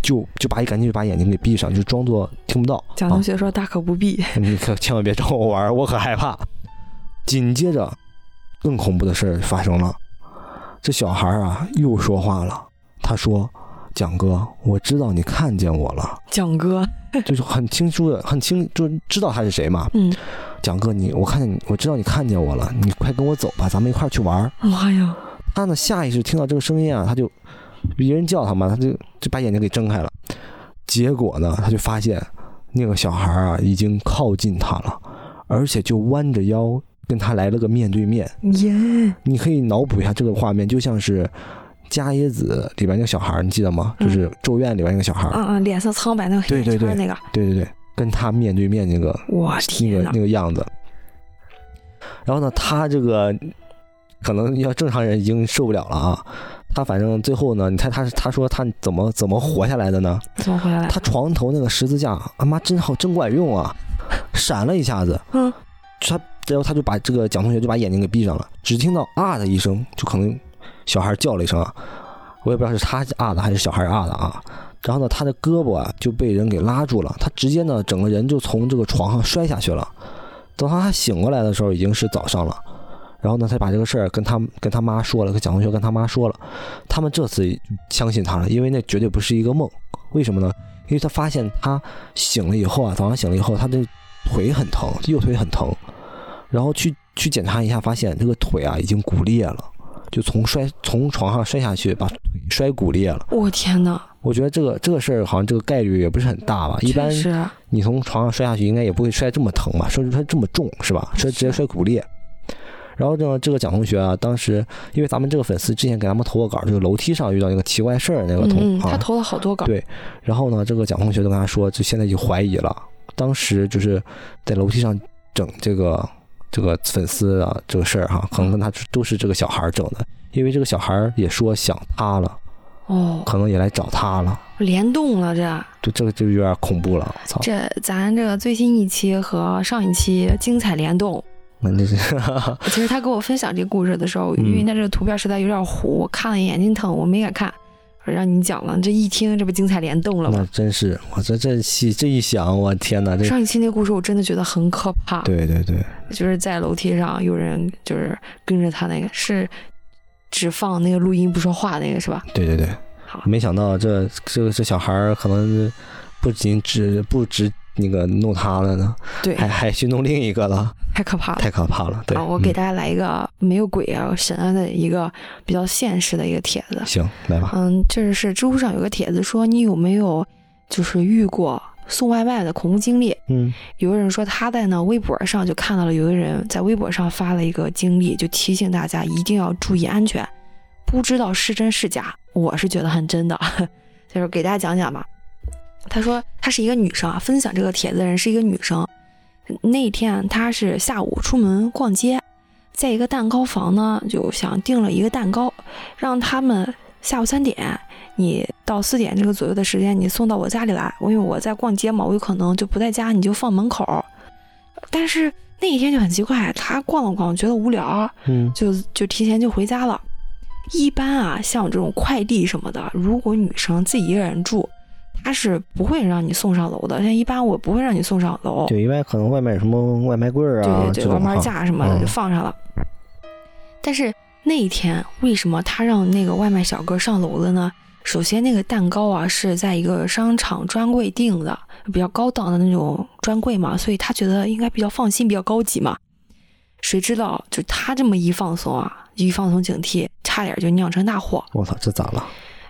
就就把一赶紧就把眼睛给闭上，就装作听不到。蒋同学说：“大可不必，你可千万别找我玩儿，我可害怕。”紧接着，更恐怖的事儿发生了，这小孩啊又说话了，他说：“蒋哥，我知道你看见我了。”蒋哥 就是很清楚的，很清就知道他是谁嘛。嗯。蒋哥，你我看见你，我知道你看见我了，你快跟我走吧，咱们一块去玩。妈呀！他呢下意识听到这个声音啊，他就别人叫他嘛，他就就把眼睛给睁开了。结果呢，他就发现那个小孩啊已经靠近他了，而且就弯着腰跟他来了个面对面。耶！你可以脑补一下这个画面，就像是《伽椰子》里边那个小孩，你记得吗？就是《咒怨》里边那个小孩。嗯嗯，脸色苍白那个对对对那个。对对对。跟他面对面那个，哇，那个那个样子。然后呢，他这个可能要正常人已经受不了了啊。他反正最后呢，你猜他是他说他怎么怎么活下来的呢？怎么活下来？他床头那个十字架，他妈真好，真管用啊！闪了一下子，嗯，他然后他就把这个蒋同学就把眼睛给闭上了，只听到啊的一声，就可能小孩叫了一声啊，我也不知道是他啊的还是小孩啊的啊。然后呢，他的胳膊啊就被人给拉住了，他直接呢整个人就从这个床上摔下去了。等他醒过来的时候，已经是早上了。然后呢，他把这个事儿跟他跟他妈说了，跟蒋同学跟他妈说了。他们这次相信他了，因为那绝对不是一个梦。为什么呢？因为他发现他醒了以后啊，早上醒了以后，他的腿很疼，右腿很疼。然后去去检查一下，发现这个腿啊已经骨裂了，就从摔从床上摔下去，把腿摔骨裂了。我天哪！我觉得这个这个事儿好像这个概率也不是很大吧？一般你从床上摔下去，应该也不会摔这么疼吧？摔摔这么重是吧？摔直接摔骨裂。然后呢，这个蒋同学啊，当时因为咱们这个粉丝之前给咱们投过稿，就是楼梯上遇到那个奇怪事儿那个同，他投了好多稿。对。然后呢，这个蒋同学就跟他说，就现在就怀疑了，当时就是在楼梯上整这个这个粉丝啊这个事儿哈，可能跟他都是这个小孩整的，因为这个小孩也说想他了。哦，可能也来找他了，联动了，这就这个就有点恐怖了，操！这咱这个最新一期和上一期精彩联动，那这是。其实他跟我分享这个故事的时候，因为他这个图片实在有点糊，我看了眼睛疼，我没敢看。让你讲了，这一听这不精彩联动了吗？那真是，我这这戏这一想，我天哪！这上一期那故事我真的觉得很可怕。对对对，就是在楼梯上有人就是跟着他那个是。只放那个录音不说话那个是吧？对对对，好，没想到这这个这小孩儿可能不仅只不止那个弄他了呢，对，还还去弄另一个了，太可怕了，太可怕了。对，我给大家来一个没有鬼啊神啊的一个比较现实的一个帖子。行，来吧。嗯，这是知乎上有个帖子说你有没有就是遇过。送外卖的恐怖经历，嗯，有个人说他在呢微博上就看到了有个人在微博上发了一个经历，就提醒大家一定要注意安全，不知道是真是假，我是觉得很真的，就是给大家讲讲吧。他说她是一个女生啊，分享这个帖子的人是一个女生。那天她是下午出门逛街，在一个蛋糕房呢，就想订了一个蛋糕，让他们下午三点，你到四点这个左右的时间，你送到我家里来。我因为我在逛街嘛，我有可能就不在家，你就放门口。但是那一天就很奇怪，她逛了逛，觉得无聊，嗯，就就提前就回家了。一般啊，像这种快递什么的，如果女生自己一个人住。他是不会让你送上楼的，像一般我不会让你送上楼。对，因为可能外面有什么外卖柜啊，对对对，外卖架什么的就放上了。但是那一天为什么他让那个外卖小哥上楼了呢？首先那个蛋糕啊是在一个商场专柜订的，比较高档的那种专柜嘛，所以他觉得应该比较放心，比较高级嘛。谁知道就他这么一放松啊，一放松警惕，差点就酿成大祸。我操，这咋了？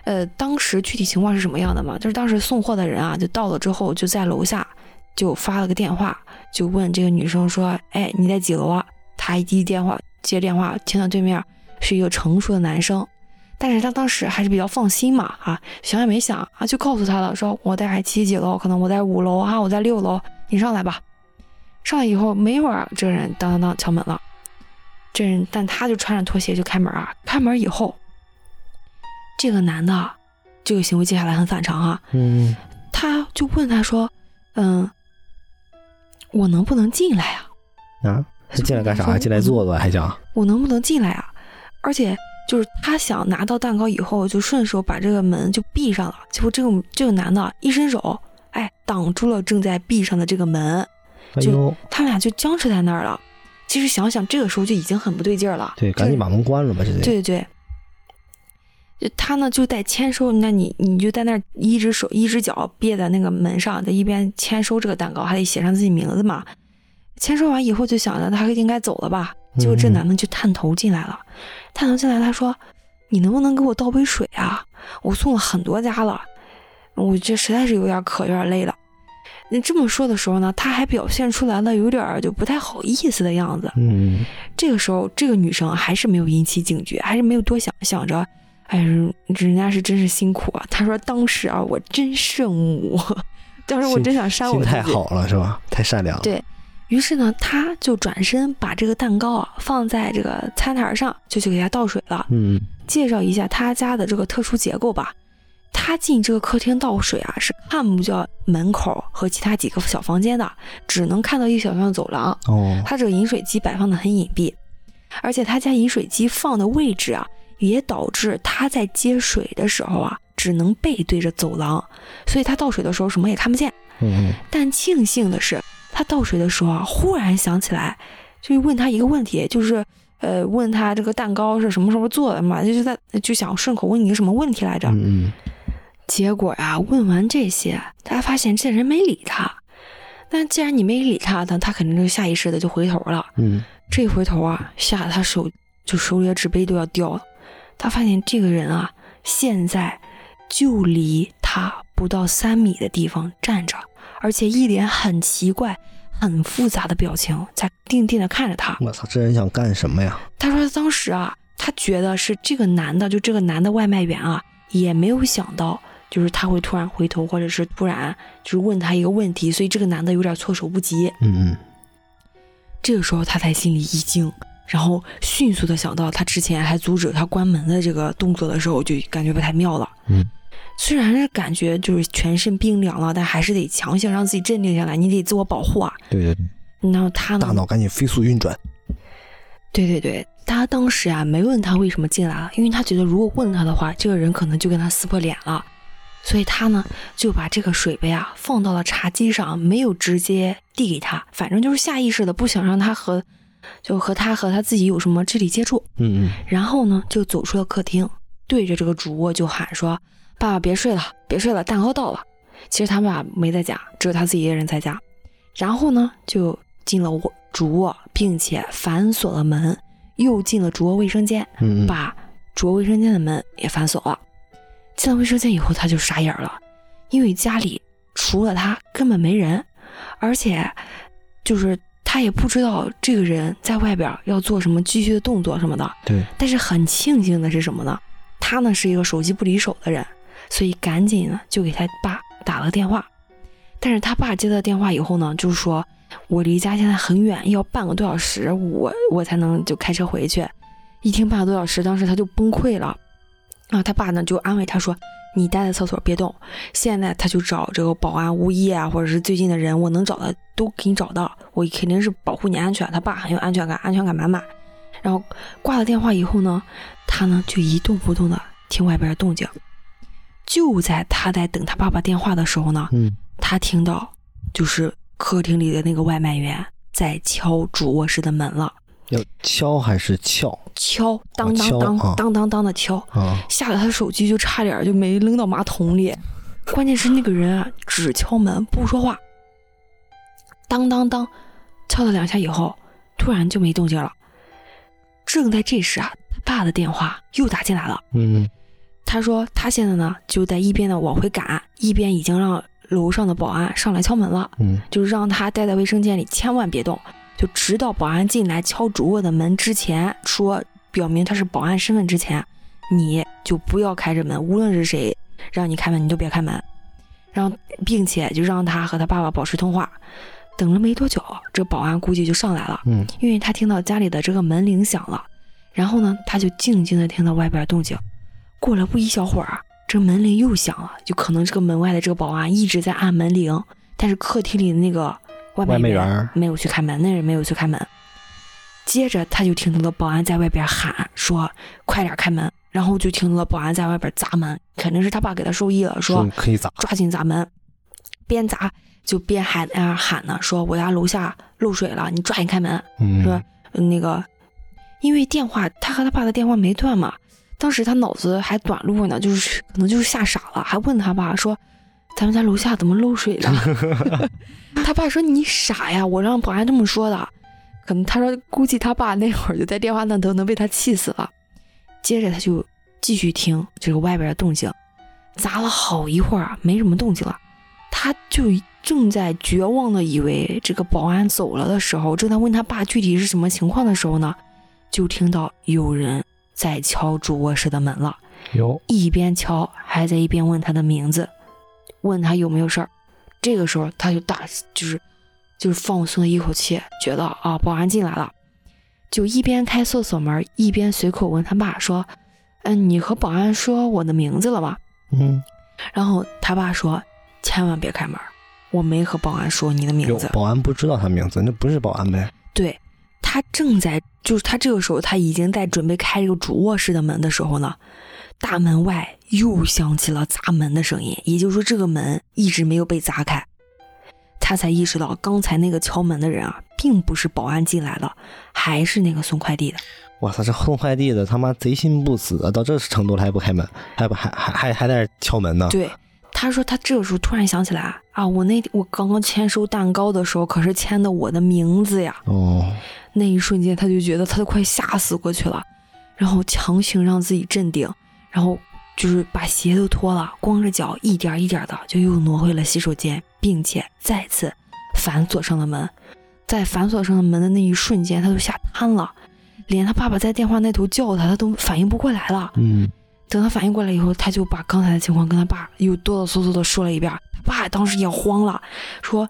呃，当时具体情况是什么样的嘛？就是当时送货的人啊，就到了之后，就在楼下就发了个电话，就问这个女生说：“哎，你在几楼啊？”她一接电话，接电话，听到对面是一个成熟的男生，但是他当时还是比较放心嘛，啊，想也没想啊，就告诉他了，说我在七几楼，可能我在五楼啊，我在六楼，你上来吧。上来以后没一会儿，这个人当当当敲门了，这人但他就穿着拖鞋就开门啊，开门以后。这个男的，这个行为接下来很反常哈。嗯，他就问他说：“嗯，我能不能进来啊？”啊，他进来干啥？进来坐坐还想？我能不能进来啊？而且就是他想拿到蛋糕以后，就顺手把这个门就闭上了。结果这个这个男的一伸手，哎，挡住了正在闭上的这个门，就他俩就僵持在那儿了。其实想想，这个时候就已经很不对劲儿了。对，赶紧把门关了吧，这得。对对对。他呢就在签收，那你你就在那儿一只手一只脚别在那个门上，在一边签收这个蛋糕，还得写上自己名字嘛。签收完以后就想着他应该走了吧，结果这男的就探头进来了，探头进来他说：“你能不能给我倒杯水啊？我送了很多家了，我这实在是有点渴，有点累了。”那这么说的时候呢，他还表现出来了有点就不太好意思的样子。嗯，这个时候这个女生还是没有引起警觉，还是没有多想，想着。哎，人人家是真是辛苦啊！他说当时啊，我真圣母，当时我真想杀我。心太好了是吧？太善良了。对于是呢，他就转身把这个蛋糕啊放在这个餐台上，就去给他倒水了。嗯，介绍一下他家的这个特殊结构吧。他进这个客厅倒水啊，是看不见门口和其他几个小房间的，只能看到一小段走廊。哦，他这个饮水机摆放的很隐蔽，而且他家饮水机放的位置啊。也导致他在接水的时候啊，只能背对着走廊，所以他倒水的时候什么也看不见。嗯，但庆幸的是，他倒水的时候啊，忽然想起来，就问他一个问题，就是呃，问他这个蛋糕是什么时候做的嘛？就是在就想顺口问你个什么问题来着？嗯，结果呀，问完这些，他发现这人没理他。但既然你没理他，那他肯定就下意识的就回头了。嗯，这一回头啊，吓得他手就手里的纸杯都要掉了。他发现这个人啊，现在就离他不到三米的地方站着，而且一脸很奇怪、很复杂的表情，在定定的看着他。我操，这人想干什么呀？他说当时啊，他觉得是这个男的，就这个男的外卖员啊，也没有想到，就是他会突然回头，或者是突然就是问他一个问题，所以这个男的有点措手不及。嗯嗯。这个时候他才心里一惊。然后迅速的想到，他之前还阻止他关门的这个动作的时候，就感觉不太妙了。嗯，虽然是感觉就是全身冰凉了，但还是得强行让自己镇定下来。你得自我保护啊。对对对。然后他呢？大脑赶紧飞速运转。对对对，他当时啊没问他为什么进来了，因为他觉得如果问他的话，这个人可能就跟他撕破脸了。所以他呢就把这个水杯啊放到了茶几上，没有直接递给他，反正就是下意识的不想让他和。就和他和他自己有什么肢体接触，嗯嗯，然后呢，就走出了客厅，对着这个主卧就喊说：“爸爸别睡了，别睡了，蛋糕到了。”其实他爸没在家，只有他自己一个人在家。然后呢，就进了卧主卧，并且反锁了门，又进了主卧卫生间，把主卧卫生间的门也反锁了。进了卫生间以后，他就傻眼了，因为家里除了他根本没人，而且就是。他也不知道这个人在外边要做什么继续的动作什么的。对。但是很庆幸的是什么呢？他呢是一个手机不离手的人，所以赶紧呢就给他爸打了电话。但是他爸接到电话以后呢，就是说我离家现在很远，要半个多小时，我我才能就开车回去。一听半个多小时，当时他就崩溃了。然后他爸呢就安慰他说：“你待在厕所别动，现在他就找这个保安、物业啊，或者是最近的人，我能找的都给你找到，我肯定是保护你安全。”他爸很有安全感，安全感满满。然后挂了电话以后呢，他呢就一动不动的听外边的动静。就在他在等他爸爸电话的时候呢，嗯，他听到就是客厅里的那个外卖员在敲主卧室的门了。要敲还是撬？敲，当当当当当当的敲，吓得他手机就差点就没扔到马桶里。关键是那个人啊，只敲门不说话。当当当，敲了两下以后，突然就没动静了。正在这时啊，他爸的电话又打进来了。嗯，他说他现在呢就在一边的往回赶，一边已经让楼上的保安上来敲门了。嗯，就是让他待在卫生间里，千万别动。就直到保安进来敲主卧的门之前，说表明他是保安身份之前，你就不要开着门，无论是谁让你开门，你都别开门。然后，并且就让他和他爸爸保持通话。等了没多久，这保安估计就上来了，嗯，因为他听到家里的这个门铃响了。然后呢，他就静静的听到外边动静。过了不一小会儿啊，这门铃又响了，就可能这个门外的这个保安一直在按门铃，但是客厅里的那个。外卖员没有去开门，那人没有去开门。接着他就听到了保安在外边喊说：“快点开门！”然后就听到了保安在外边砸门，肯定是他爸给他授意了，说可以砸，抓紧砸门。边砸就边还那样喊呢，说：“我家楼下漏水了，你抓紧开门。”说那个，因为电话他和他爸的电话没断嘛，当时他脑子还短路呢，就是可能就是吓傻了，还问他爸说。咱们家楼下怎么漏水了？他爸说：“你傻呀，我让保安这么说的。”可能他说，估计他爸那会儿就在电话那头，能被他气死了。接着他就继续听这个外边的动静，砸了好一会儿啊，没什么动静了。他就正在绝望的以为这个保安走了的时候，正在问他爸具体是什么情况的时候呢，就听到有人在敲主卧室的门了。有，一边敲还在一边问他的名字。问他有没有事儿，这个时候他就大就是就是放松了一口气，觉得啊保安进来了，就一边开厕所门，一边随口问他爸说：“嗯，你和保安说我的名字了吗？”嗯，然后他爸说：“千万别开门，我没和保安说你的名字。”保安不知道他名字，那不是保安呗？对，他正在就是他这个时候他已经在准备开这个主卧室的门的时候呢。大门外又响起了砸门的声音，也就是说，这个门一直没有被砸开。他才意识到，刚才那个敲门的人啊，并不是保安进来的，还是那个送快递的。哇塞，这送快递的他妈贼心不死，到这程度了还不开门，还不还还还还在敲门呢？对，他说他这个时候突然想起来啊，我那我刚刚签收蛋糕的时候，可是签的我的名字呀。哦，那一瞬间他就觉得他都快吓死过去了，然后强行让自己镇定。然后就是把鞋都脱了，光着脚一点一点的就又挪回了洗手间，并且再次反锁上了门。在反锁上了门的那一瞬间，他都吓瘫了，连他爸爸在电话那头叫他，他都反应不过来了。嗯，等他反应过来以后，他就把刚才的情况跟他爸又哆哆嗦嗦的说了一遍。他爸当时也慌了，说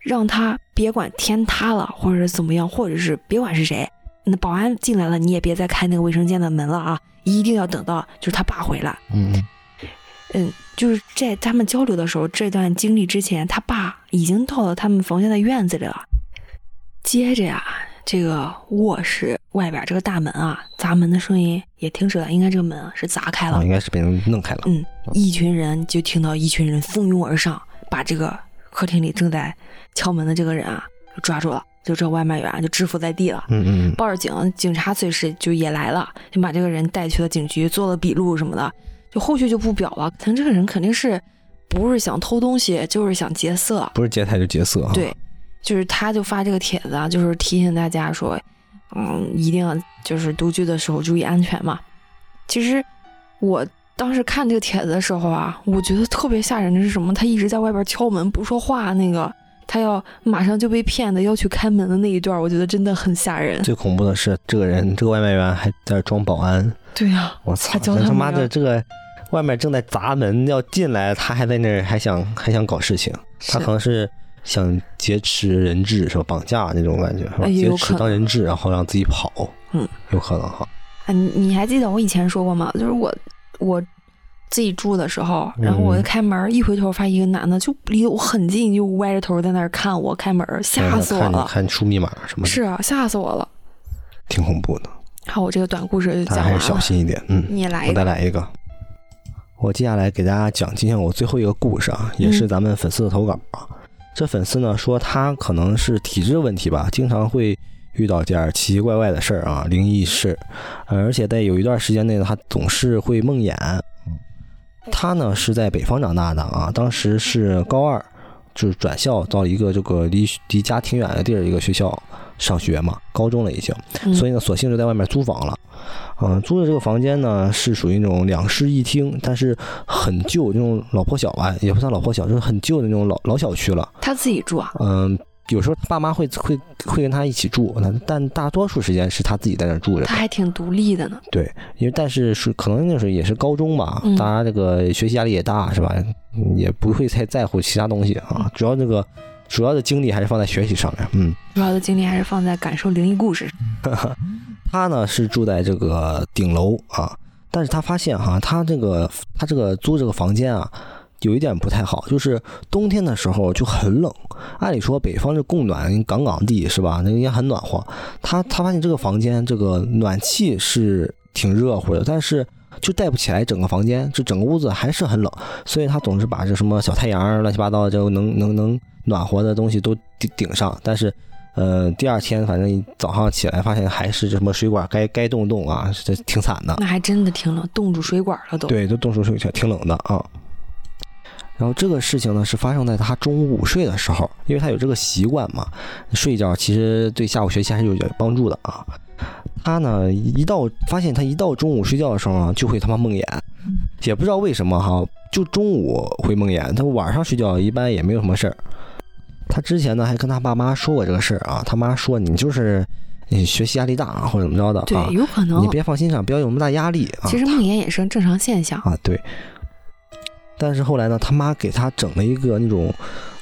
让他别管天塌了，或者是怎么样，或者是别管是谁。那保安进来了，你也别再开那个卫生间的门了啊！一定要等到就是他爸回来。嗯嗯，就是在他们交流的时候，这段经历之前，他爸已经到了他们房间的院子里了。接着呀，这个卧室外边这个大门啊，砸门的声音也停止了，应该这个门是砸开了，应该是被人弄开了。嗯，一群人就听到一群人蜂拥而上，把这个客厅里正在敲门的这个人啊抓住了。就这外卖员就制服在地了，嗯嗯，报着警，警察随时就也来了，就把这个人带去了警局，做了笔录什么的，就后续就不表了。可能这个人肯定是不是想偷东西，就是想劫色，不是劫财就劫色。对，就是他就发这个帖子啊，就是提醒大家说，嗯，一定要就是独居的时候注意安全嘛。其实我当时看这个帖子的时候啊，我觉得特别吓人的是什么？他一直在外边敲门不说话那个。他要马上就被骗的要去开门的那一段，我觉得真的很吓人。最恐怖的是，这个人，这个外卖员还在装保安。对呀，我操！他妈的，这个外面正在砸门要进来，他还在那儿还想还想搞事情，他可能是想劫持人质，是吧？绑架那种感觉，是吧？劫持当人质，然后让自己跑。嗯，有可能哈。啊，你还记得我以前说过吗？就是我我。自己住的时候，然后我一开门，一回头发现一个男的就离我很近，就歪着头在那儿看我开门，吓死我了。看输密码什么？是啊，吓死我了，挺恐怖的。好，我这个短故事就讲完了。还是小心一点，嗯。你也来一个，我再来一个。我接下来给大家讲今天我最后一个故事啊，也是咱们粉丝的投稿啊。这粉丝呢说他可能是体质问题吧，经常会遇到点奇奇怪怪的事儿啊，灵异事，而且在有一段时间内呢，他总是会梦魇。他呢是在北方长大的啊，当时是高二，就是转校到一个这个离离家挺远的地儿一个学校上学嘛，高中了已经，所以呢，索性就在外面租房了。嗯，租的这个房间呢是属于那种两室一厅，但是很旧，那种老破小吧，也不算老破小，就是很旧的那种老老小区了。他自己住啊？嗯。有时候爸妈会会会跟他一起住，但大多数时间是他自己在那住着。他还挺独立的呢。对，因为但是是可能那时候也是高中嘛，大家这个学习压力也大，是吧？也不会太在乎其他东西啊，主要这个主要的精力还是放在学习上面。嗯，主要的精力还是放在感受灵异故事。他呢是住在这个顶楼啊，但是他发现哈，他这个他这个租这个房间啊。有一点不太好，就是冬天的时候就很冷。按理说北方这供暖杠杠地是吧？那应该很暖和。他他发现这个房间这个暖气是挺热乎的，但是就带不起来整个房间，就整个屋子还是很冷。所以他总是把这什么小太阳乱七八糟就能能能暖和的东西都顶顶上。但是，呃，第二天反正早上起来发现还是这什么水管该该冻冻啊，这挺惨的。那还真的挺冷，冻住水管了都。对，都冻住水管，挺冷的啊。然后这个事情呢，是发生在他中午午睡的时候，因为他有这个习惯嘛，睡觉其实对下午学习还是有点帮助的啊。他呢，一到发现他一到中午睡觉的时候啊，就会他妈梦魇，也不知道为什么哈，就中午会梦魇，他晚上睡觉一般也没有什么事儿。他之前呢还跟他爸妈说过这个事儿啊，他妈说你就是你学习压力大啊，或者怎么着的啊，对，有可能，你别放心上，不要有那么大压力啊。其实梦魇也是正常现象啊，对。但是后来呢，他妈给他整了一个那种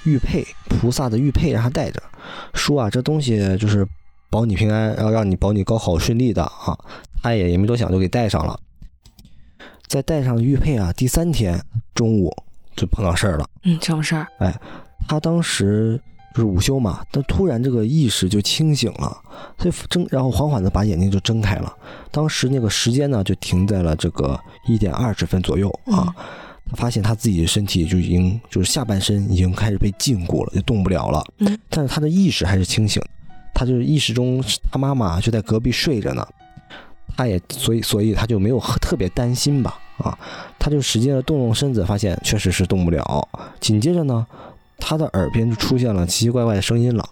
玉佩，菩萨的玉佩让他戴着，说啊，这东西就是保你平安，然后让你保你高考顺利的啊。他也也没多想，就给戴上了。在戴上玉佩啊，第三天中午就碰到事儿了。嗯，什么事儿？哎，他当时就是午休嘛，他突然这个意识就清醒了，他就睁，然后缓缓的把眼睛就睁开了。当时那个时间呢，就停在了这个一点二十分左右啊。他发现他自己的身体就已经就是下半身已经开始被禁锢了，就动不了了。嗯，但是他的意识还是清醒，他就是意识中他妈妈就在隔壁睡着呢，他也所以所以他就没有特别担心吧，啊，他就使劲的动动身子，发现确实是动不了。紧接着呢，他的耳边就出现了奇奇怪怪的声音了，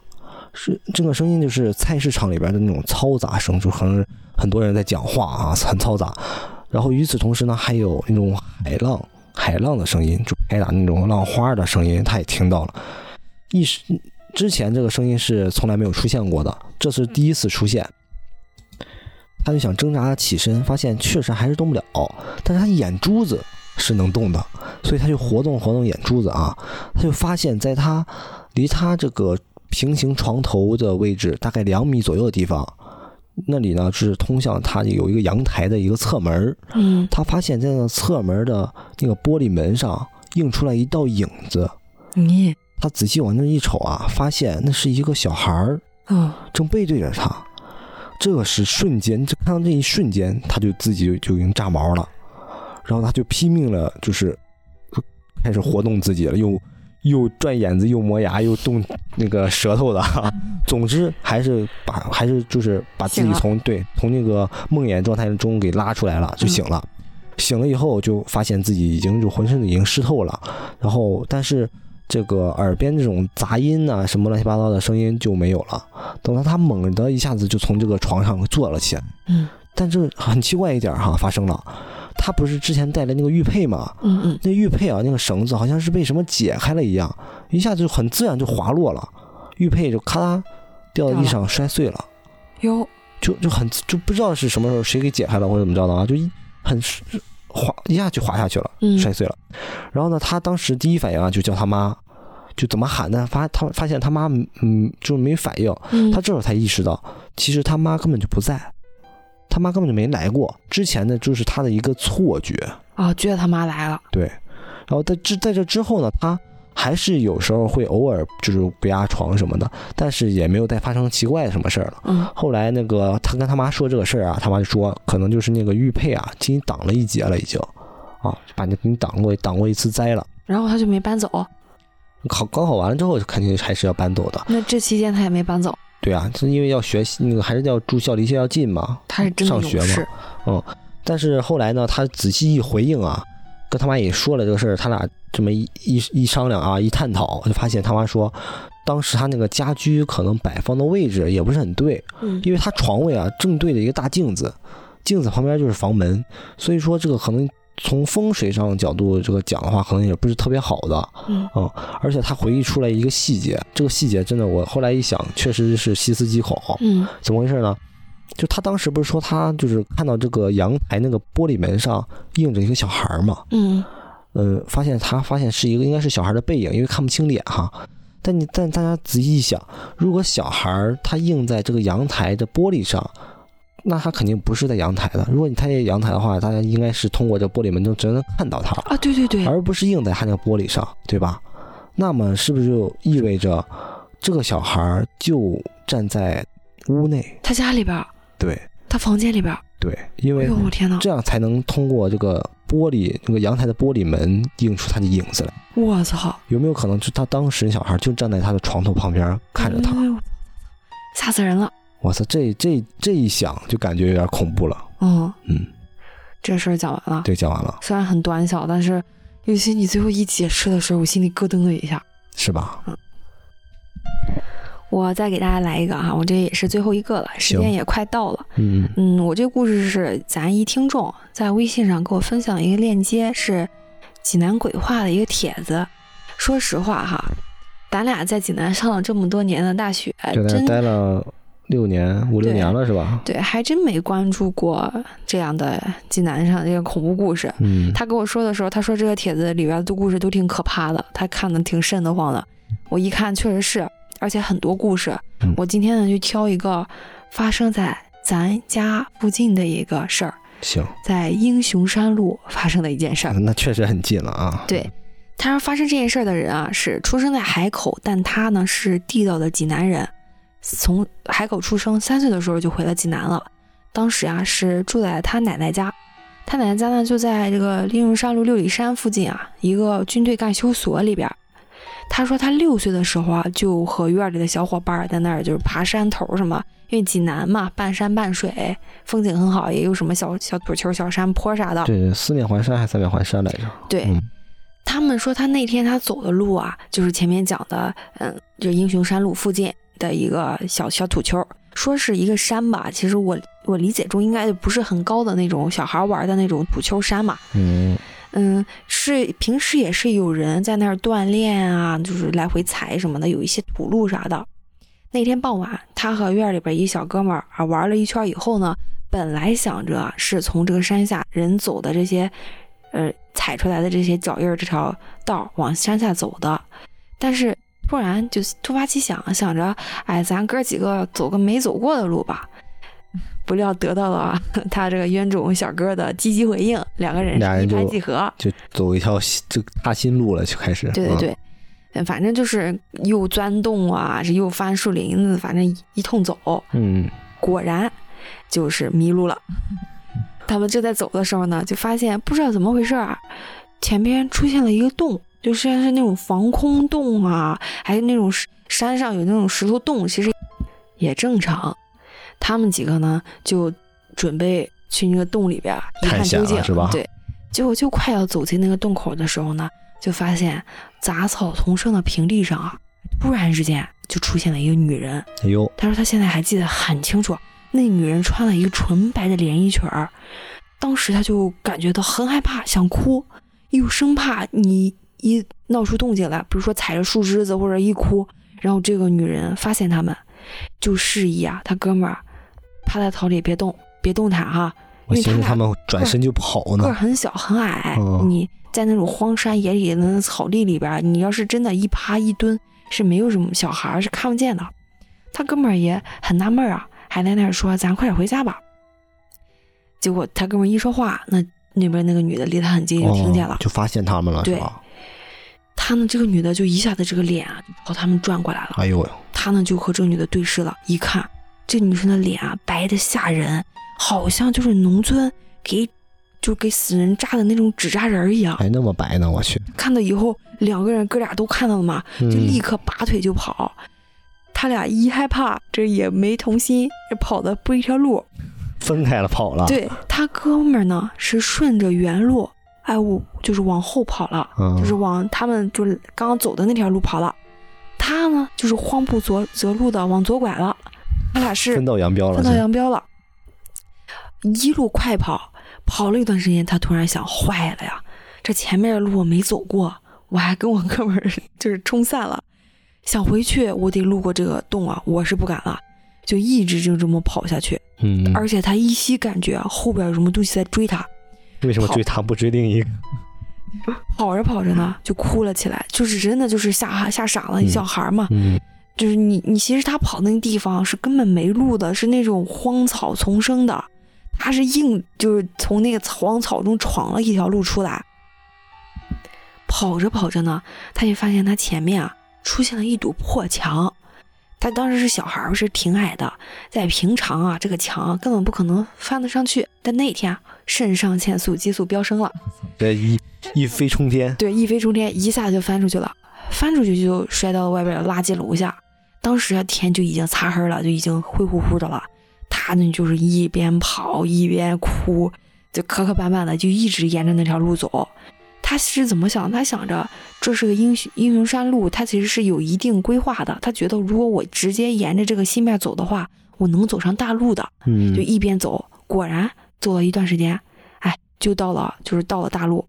是这个声音就是菜市场里边的那种嘈杂声，就可能很多人在讲话啊，很嘈杂。然后与此同时呢，还有那种海浪。海浪的声音，就拍打那种浪花的声音，他也听到了。一时之前这个声音是从来没有出现过的，这是第一次出现。他就想挣扎起身，发现确实还是动不了，但是他眼珠子是能动的，所以他就活动活动眼珠子啊，他就发现在他离他这个平行床头的位置大概两米左右的地方。那里呢是通向他有一个阳台的一个侧门嗯，他发现在那个侧门的那个玻璃门上映出来一道影子。你，他仔细往那一瞅啊，发现那是一个小孩儿，嗯，正背对着他。这个是瞬间，就看到这一瞬间，他就自己就已经炸毛了，然后他就拼命了，就是开始活动自己了，又。又转眼子，又磨牙，又动那个舌头的，总之还是把还是就是把自己从对从那个梦魇状态中给拉出来了，就醒了。醒了以后就发现自己已经就浑身已经湿透了，然后但是这个耳边这种杂音呐，什么乱七八糟的声音就没有了。等到他猛地一下子就从这个床上坐了起来，嗯，但这很奇怪一点哈，发生了。他不是之前带的那个玉佩吗？嗯嗯，那玉佩啊，那个绳子好像是被什么解开了一样，一下就很自然就滑落了，玉佩就咔啦掉到地上摔碎了。哟，就就很就不知道是什么时候谁给解开了或者怎么着的啊，就一很滑一下就滑下去了，摔碎了。然后呢，他当时第一反应啊，就叫他妈，就怎么喊呢？发他发现他妈嗯就没反应，他这时候才意识到，其实他妈根本就不在。他妈根本就没来过，之前呢就是他的一个错觉啊，觉得他妈来了。对，然后在这在这之后呢，他还是有时候会偶尔就是不压床什么的，但是也没有再发生奇怪的什么事儿了。嗯，后来那个他跟他妈说这个事儿啊，他妈就说可能就是那个玉佩啊，给你挡了一劫了，已经啊，把你给你挡过挡过一次灾了。然后他就没搬走。考高考完了之后，肯定还是要搬走的。那这期间他也没搬走。对啊，是因为要学习，那个还是要住校，离学校近嘛。他是真上学嘛，嗯。但是后来呢，他仔细一回应啊，跟他妈也说了这个事儿，他俩这么一一一商量啊，一探讨，就发现他妈说，当时他那个家居可能摆放的位置也不是很对，嗯，因为他床位啊正对着一个大镜子，镜子旁边就是房门，所以说这个可能。从风水上角度这个讲的话，可能也不是特别好的，嗯，而且他回忆出来一个细节，这个细节真的，我后来一想，确实是细思极恐，嗯，怎么回事呢？就他当时不是说他就是看到这个阳台那个玻璃门上映着一个小孩嘛，嗯，呃，发现他发现是一个应该是小孩的背影，因为看不清脸哈，但你但大家仔细一想，如果小孩他映在这个阳台的玻璃上。那他肯定不是在阳台的。如果你他在阳台的话，大家应该是通过这玻璃门就只能看到他啊，对对对，而不是映在他那个玻璃上，对吧？那么是不是就意味着这个小孩就站在屋内？他家里边？对，他房间里边？对，因为我天哪，这样才能通过这个玻璃那个阳台的玻璃门映出他的影子来。我操！有没有可能就他当时小孩就站在他的床头旁边看着他？吓死人了！我操，这这这一想就感觉有点恐怖了。嗯嗯，这事儿讲完了。对，讲完了。虽然很短小，但是尤其你最后一解释的时候，我心里咯噔了一下。是吧？嗯。我再给大家来一个哈，我这也是最后一个了，时间也快到了。嗯嗯，我这故事是咱一听众在微信上给我分享一个链接，是济南鬼话的一个帖子。说实话哈，咱俩在济南上了这么多年的大学，真待了。六年五六年了是吧？对，还真没关注过这样的济南上这个恐怖故事。嗯，他跟我说的时候，他说这个帖子里边的故事都挺可怕的，他看的挺瘆得慌的。我一看，确实是，而且很多故事。我今天呢就挑一个发生在咱家附近的一个事儿。行，在英雄山路发生的一件事儿。那确实很近了啊。对，他说发生这件事儿的人啊是出生在海口，但他呢是地道的济南人。从海口出生，三岁的时候就回了济南了。当时啊是住在他奶奶家，他奶奶家呢就在这个利荣山路六里山附近啊，一个军队干休所里边。他说他六岁的时候啊，就和院里的小伙伴在那儿就是爬山头什么，因为济南嘛，半山半水，风景很好，也有什么小小土丘、小山坡啥的。对，四面环山还是三面环山来着？对，他们说他那天他走的路啊，就是前面讲的，嗯，就英雄山路附近。的一个小小土丘，说是一个山吧，其实我我理解中应该就不是很高的那种小孩玩的那种土丘山嘛。嗯嗯，是平时也是有人在那儿锻炼啊，就是来回踩什么的，有一些土路啥的。那天傍晚，他和院里边一小哥们儿啊玩了一圈以后呢，本来想着是从这个山下人走的这些呃踩出来的这些脚印这条道往山下走的，但是。突然就突发奇想，想着，哎，咱哥几个走个没走过的路吧。不料得到了 他这个冤种小哥的积极回应，两个人一拍即合，就走一条就踏新路了，就开始。对对对，嗯，反正就是又钻洞啊，这又翻树林子，反正一通走。嗯，果然就是迷路了。他们正在走的时候呢，就发现不知道怎么回事啊，前边出现了一个洞。就虽然是那种防空洞啊，还有那种山上有那种石头洞，其实也正常。他们几个呢，就准备去那个洞里边一看究竟，是吧？对。结果就快要走进那个洞口的时候呢，就发现杂草丛生的平地上啊，突然之间就出现了一个女人。哎呦！他说他现在还记得很清楚，那女人穿了一个纯白的连衣裙儿，当时他就感觉到很害怕，想哭，又生怕你一闹出动静来，比如说踩着树枝子或者一哭，然后这个女人发现他们，就示意啊，他哥们儿趴在草里别动，别动弹哈。我寻思他们转身就跑呢。个儿很小很矮，你在那种荒山野岭的草地里边，你要是真的一趴一蹲，是没有什么小孩是看不见的。他哥们儿也很纳闷啊，还在那儿说：“咱快点回家吧。”结果他哥们儿一说话，那那边那个女的离他很近，就听见了，就发现他们了，对吧？他呢，这个女的就一下子这个脸啊，就朝他们转过来了。哎呦！他呢就和这个女的对视了，一看这女生的脸啊，白的吓人，好像就是农村给就给死人扎的那种纸扎人一样。还那么白呢，我去！看到以后，两个人哥俩都看到了嘛，就立刻拔腿就跑。他俩一害怕，这也没同心，这跑的不一条路。分开了跑了，对他哥们儿呢是顺着原路，哎，我就是往后跑了，就是往他们就是刚刚走的那条路跑了。他呢就是慌不择择路的往左拐了，他俩是分道扬镳了，分道扬镳了。一路快跑，跑了一段时间，他突然想，坏了呀，这前面的路我没走过，我还跟我哥们儿 就是冲散了，想回去我得路过这个洞啊，我是不敢了，就一直就这么跑下去。嗯，而且他依稀感觉后边有什么东西在追他。为什么追他不追另一个？跑着跑着呢，就哭了起来，就是真的就是吓吓傻了，小孩嘛。嗯，就是你你其实他跑那个地方是根本没路的，是那种荒草丛生的，他是硬就是从那个荒草中闯了一条路出来。跑着跑着呢，他就发现他前面啊出现了一堵破墙。他当时是小孩儿，是挺矮的，在平常啊，这个墙根本不可能翻得上去。但那天肾上腺素激素飙升了，这一一飞冲天，对，一飞冲天，一下就翻出去了，翻出去就摔到了外边的垃圾楼下。当时天就已经擦黑了，就已经灰乎乎的了。他呢就是一边跑一边哭，就磕磕绊绊的，就一直沿着那条路走。他是怎么想？他想着这是个英雄英雄山路，他其实是有一定规划的。他觉得如果我直接沿着这个西面走的话，我能走上大路的。嗯，就一边走，果然走了一段时间，哎，就到了，就是到了大陆。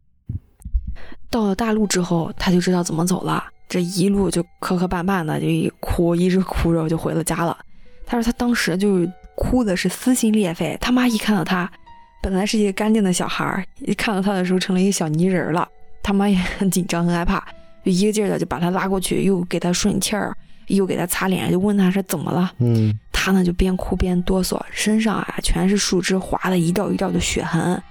到了大陆之后，他就知道怎么走了。这一路就磕磕绊绊的，就一哭，一直哭着就回了家了。他说他当时就哭的是撕心裂肺。他妈一看到他。本来是一个干净的小孩儿，一看到他的时候成了一个小泥人了。他妈也很紧张，很害怕，就一个劲儿的就把他拉过去，又给他顺气儿，又给他擦脸，就问他是怎么了。嗯，他呢就边哭边哆嗦，身上啊全是树枝划的一道一道的血痕。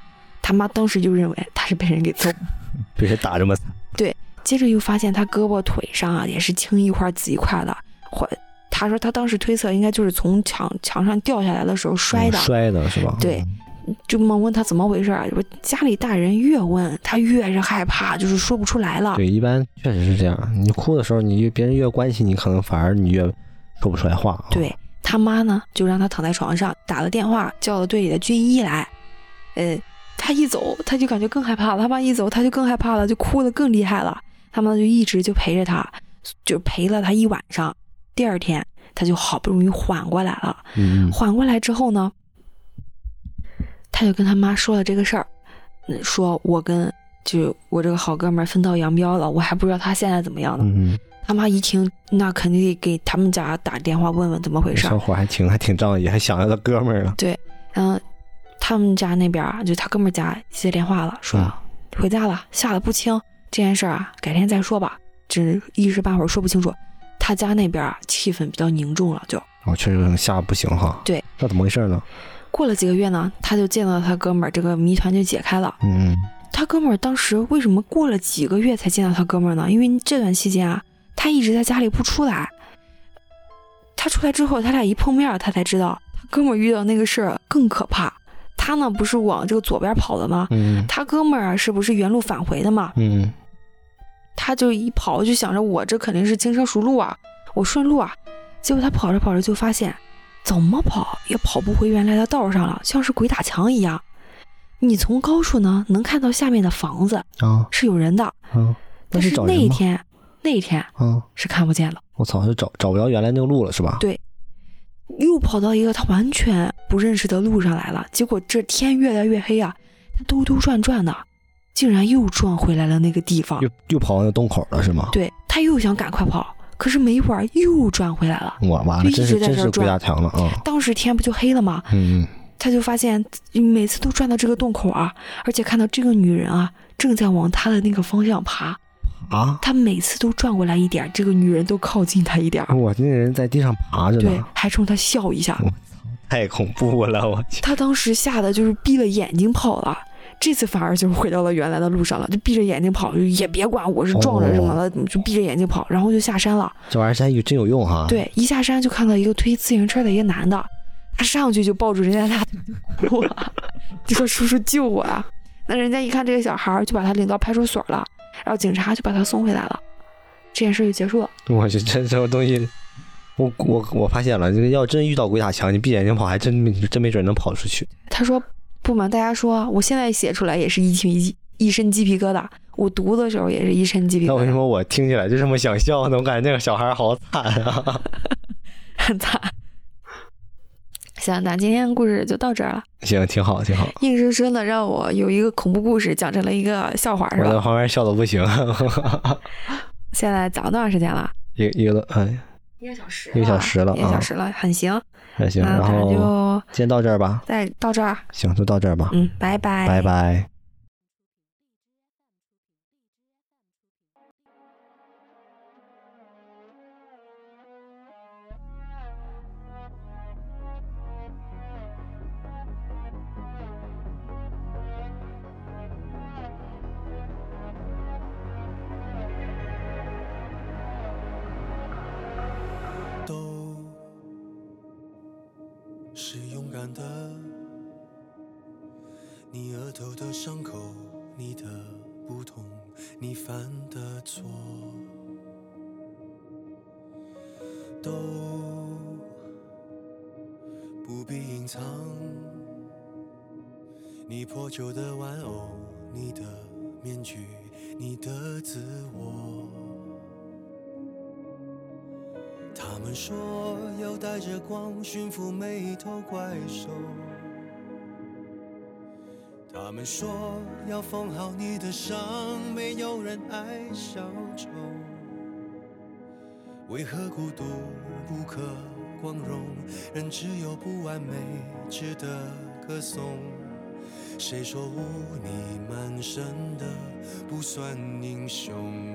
他妈当时就认为他是被人给揍，被人打这么惨。对，接着又发现他胳膊腿上啊也是青一块紫一块的。或他说他当时推测应该就是从墙墙上掉下来的时候摔的，摔的是吧？对。就猛问他怎么回事儿，家里大人越问他越是害怕，就是说不出来了。对，一般确实是这样。你哭的时候，你别人越关心你，可能反而你越说不出来话。对他妈呢，就让他躺在床上，打了电话叫了队里的军医来。呃，他一走，他就感觉更害怕了。他妈一走，他就更害怕了，就哭得更厉害了。他妈就一直就陪着他，就陪了他一晚上。第二天，他就好不容易缓过来了。嗯，缓过来之后呢？他就跟他妈说了这个事儿，说我跟就我这个好哥们儿分道扬镳了，我还不知道他现在怎么样呢。他妈一听，那肯定得给他们家打电话问问怎么回事。小伙还挺还挺仗义，还想着他哥们儿呢。对，然后他们家那边就他哥们儿家接电话了，说回家了，吓得不轻。这件事儿啊，改天再说吧，这一时半会儿说不清楚。他家那边气氛比较凝重了，就哦，确实吓不行哈。对，那怎么回事呢？过了几个月呢，他就见到他哥们儿，这个谜团就解开了。嗯，他哥们儿当时为什么过了几个月才见到他哥们儿呢？因为这段期间啊，他一直在家里不出来。他出来之后，他俩一碰面，他才知道他哥们儿遇到那个事儿更可怕。他呢不是往这个左边跑的吗？嗯，他哥们儿是不是原路返回的嘛？嗯，他就一跑就想着我这肯定是轻车熟路啊，我顺路啊。结果他跑着跑着就发现。怎么跑也跑不回原来的道上了，像是鬼打墙一样。你从高处呢能看到下面的房子啊，是有人的，嗯，但是那一天那一天嗯是看不见了。我操，是找找不着原来那个路了是吧？对，又跑到一个他完全不认识的路上来了。结果这天越来越黑啊，他兜兜转转的，竟然又撞回来了那个地方，又又跑到那洞口了是吗？对他又想赶快跑，可是没一会儿又转回来了。我完了，真是真是鬼打墙了啊！当时天不就黑了吗？嗯，他就发现每次都转到这个洞口啊，而且看到这个女人啊正在往他的那个方向爬。啊！他每次都转过来一点，这个女人都靠近他一点。我那人在地上爬着呢，对，还冲他笑一下。我操，太恐怖了！我去。他当时吓得就是闭了眼睛跑了，这次反而就是回到了原来的路上了，就闭着眼睛跑，也别管我是撞着什么了，就闭着眼睛跑，然后就下山了。这玩意儿有真有用哈！对，一下山就看到一个推自行车的一个男的，他上去就抱住人家大腿哭了，就说：“叔叔救我啊！”那人家一看这个小孩，就把他领到派出所了。然后警察就把他送回来了，这件事就结束了。我去，这这种东西，我我我发现了，这个要真遇到鬼打墙，你闭眼睛跑，还真真没准能跑出去。他说不瞒大家说，我现在写出来也是一群一一身鸡皮疙瘩，我读的时候也是一身鸡皮疙瘩。那为什么我听起来就这么想笑呢？我感觉那个小孩好惨啊，很惨。行，那今天故事就到这儿了。行，挺好，挺好。硬生生的让我有一个恐怖故事讲成了一个笑话，是吧？我在旁边笑的不行。现在讲了多长时间了？一一个哎，一个小时，一个小时了，一个小时了，很行，很行。然后就先到这儿吧。再到这儿。行，就到这儿吧。嗯，拜拜，拜拜。是勇敢的，你额头的伤口，你的不同，你犯的错，都不必隐藏。你破旧的玩偶，你的面具，你的自我。他们说要带着光驯服每一头怪兽。他们说要缝好你的伤，没有人爱小丑。为何孤独不可光荣？人只有不完美值得歌颂。谁说污泥满身的不算英雄？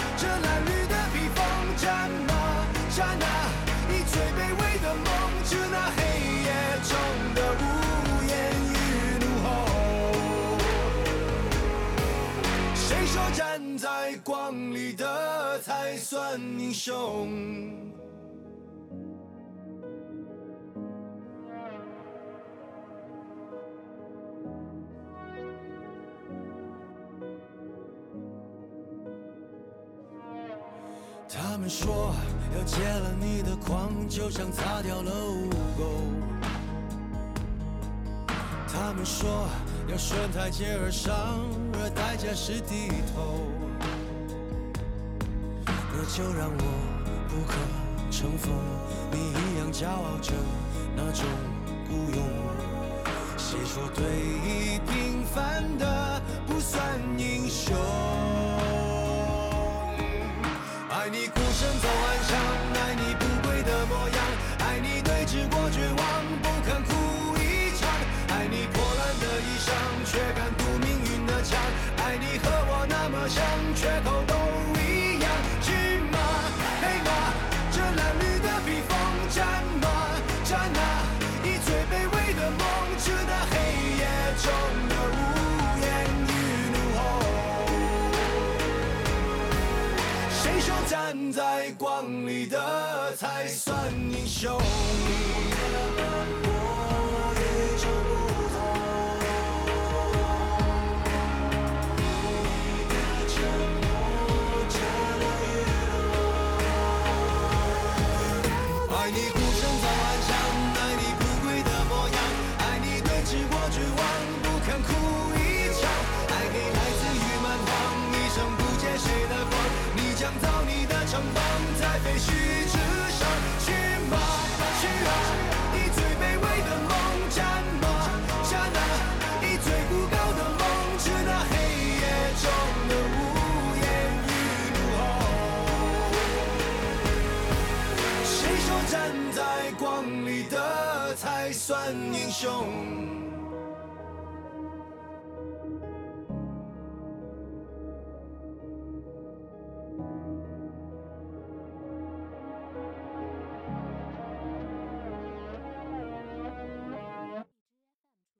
光里的才算英雄？他们说要戒了你的狂，就像擦掉了污垢。他们说要顺台阶而上，而代价是低头。就让我不可乘风，你一样骄傲着那种孤勇。谁说对弈平凡的不算英雄？爱你孤身走暗巷，爱你不跪的模样，爱你对峙过绝望，不肯哭一场，爱你破烂的衣裳，却敢堵命运的枪，爱你和我那么像，缺口胜利的才算英雄？胸。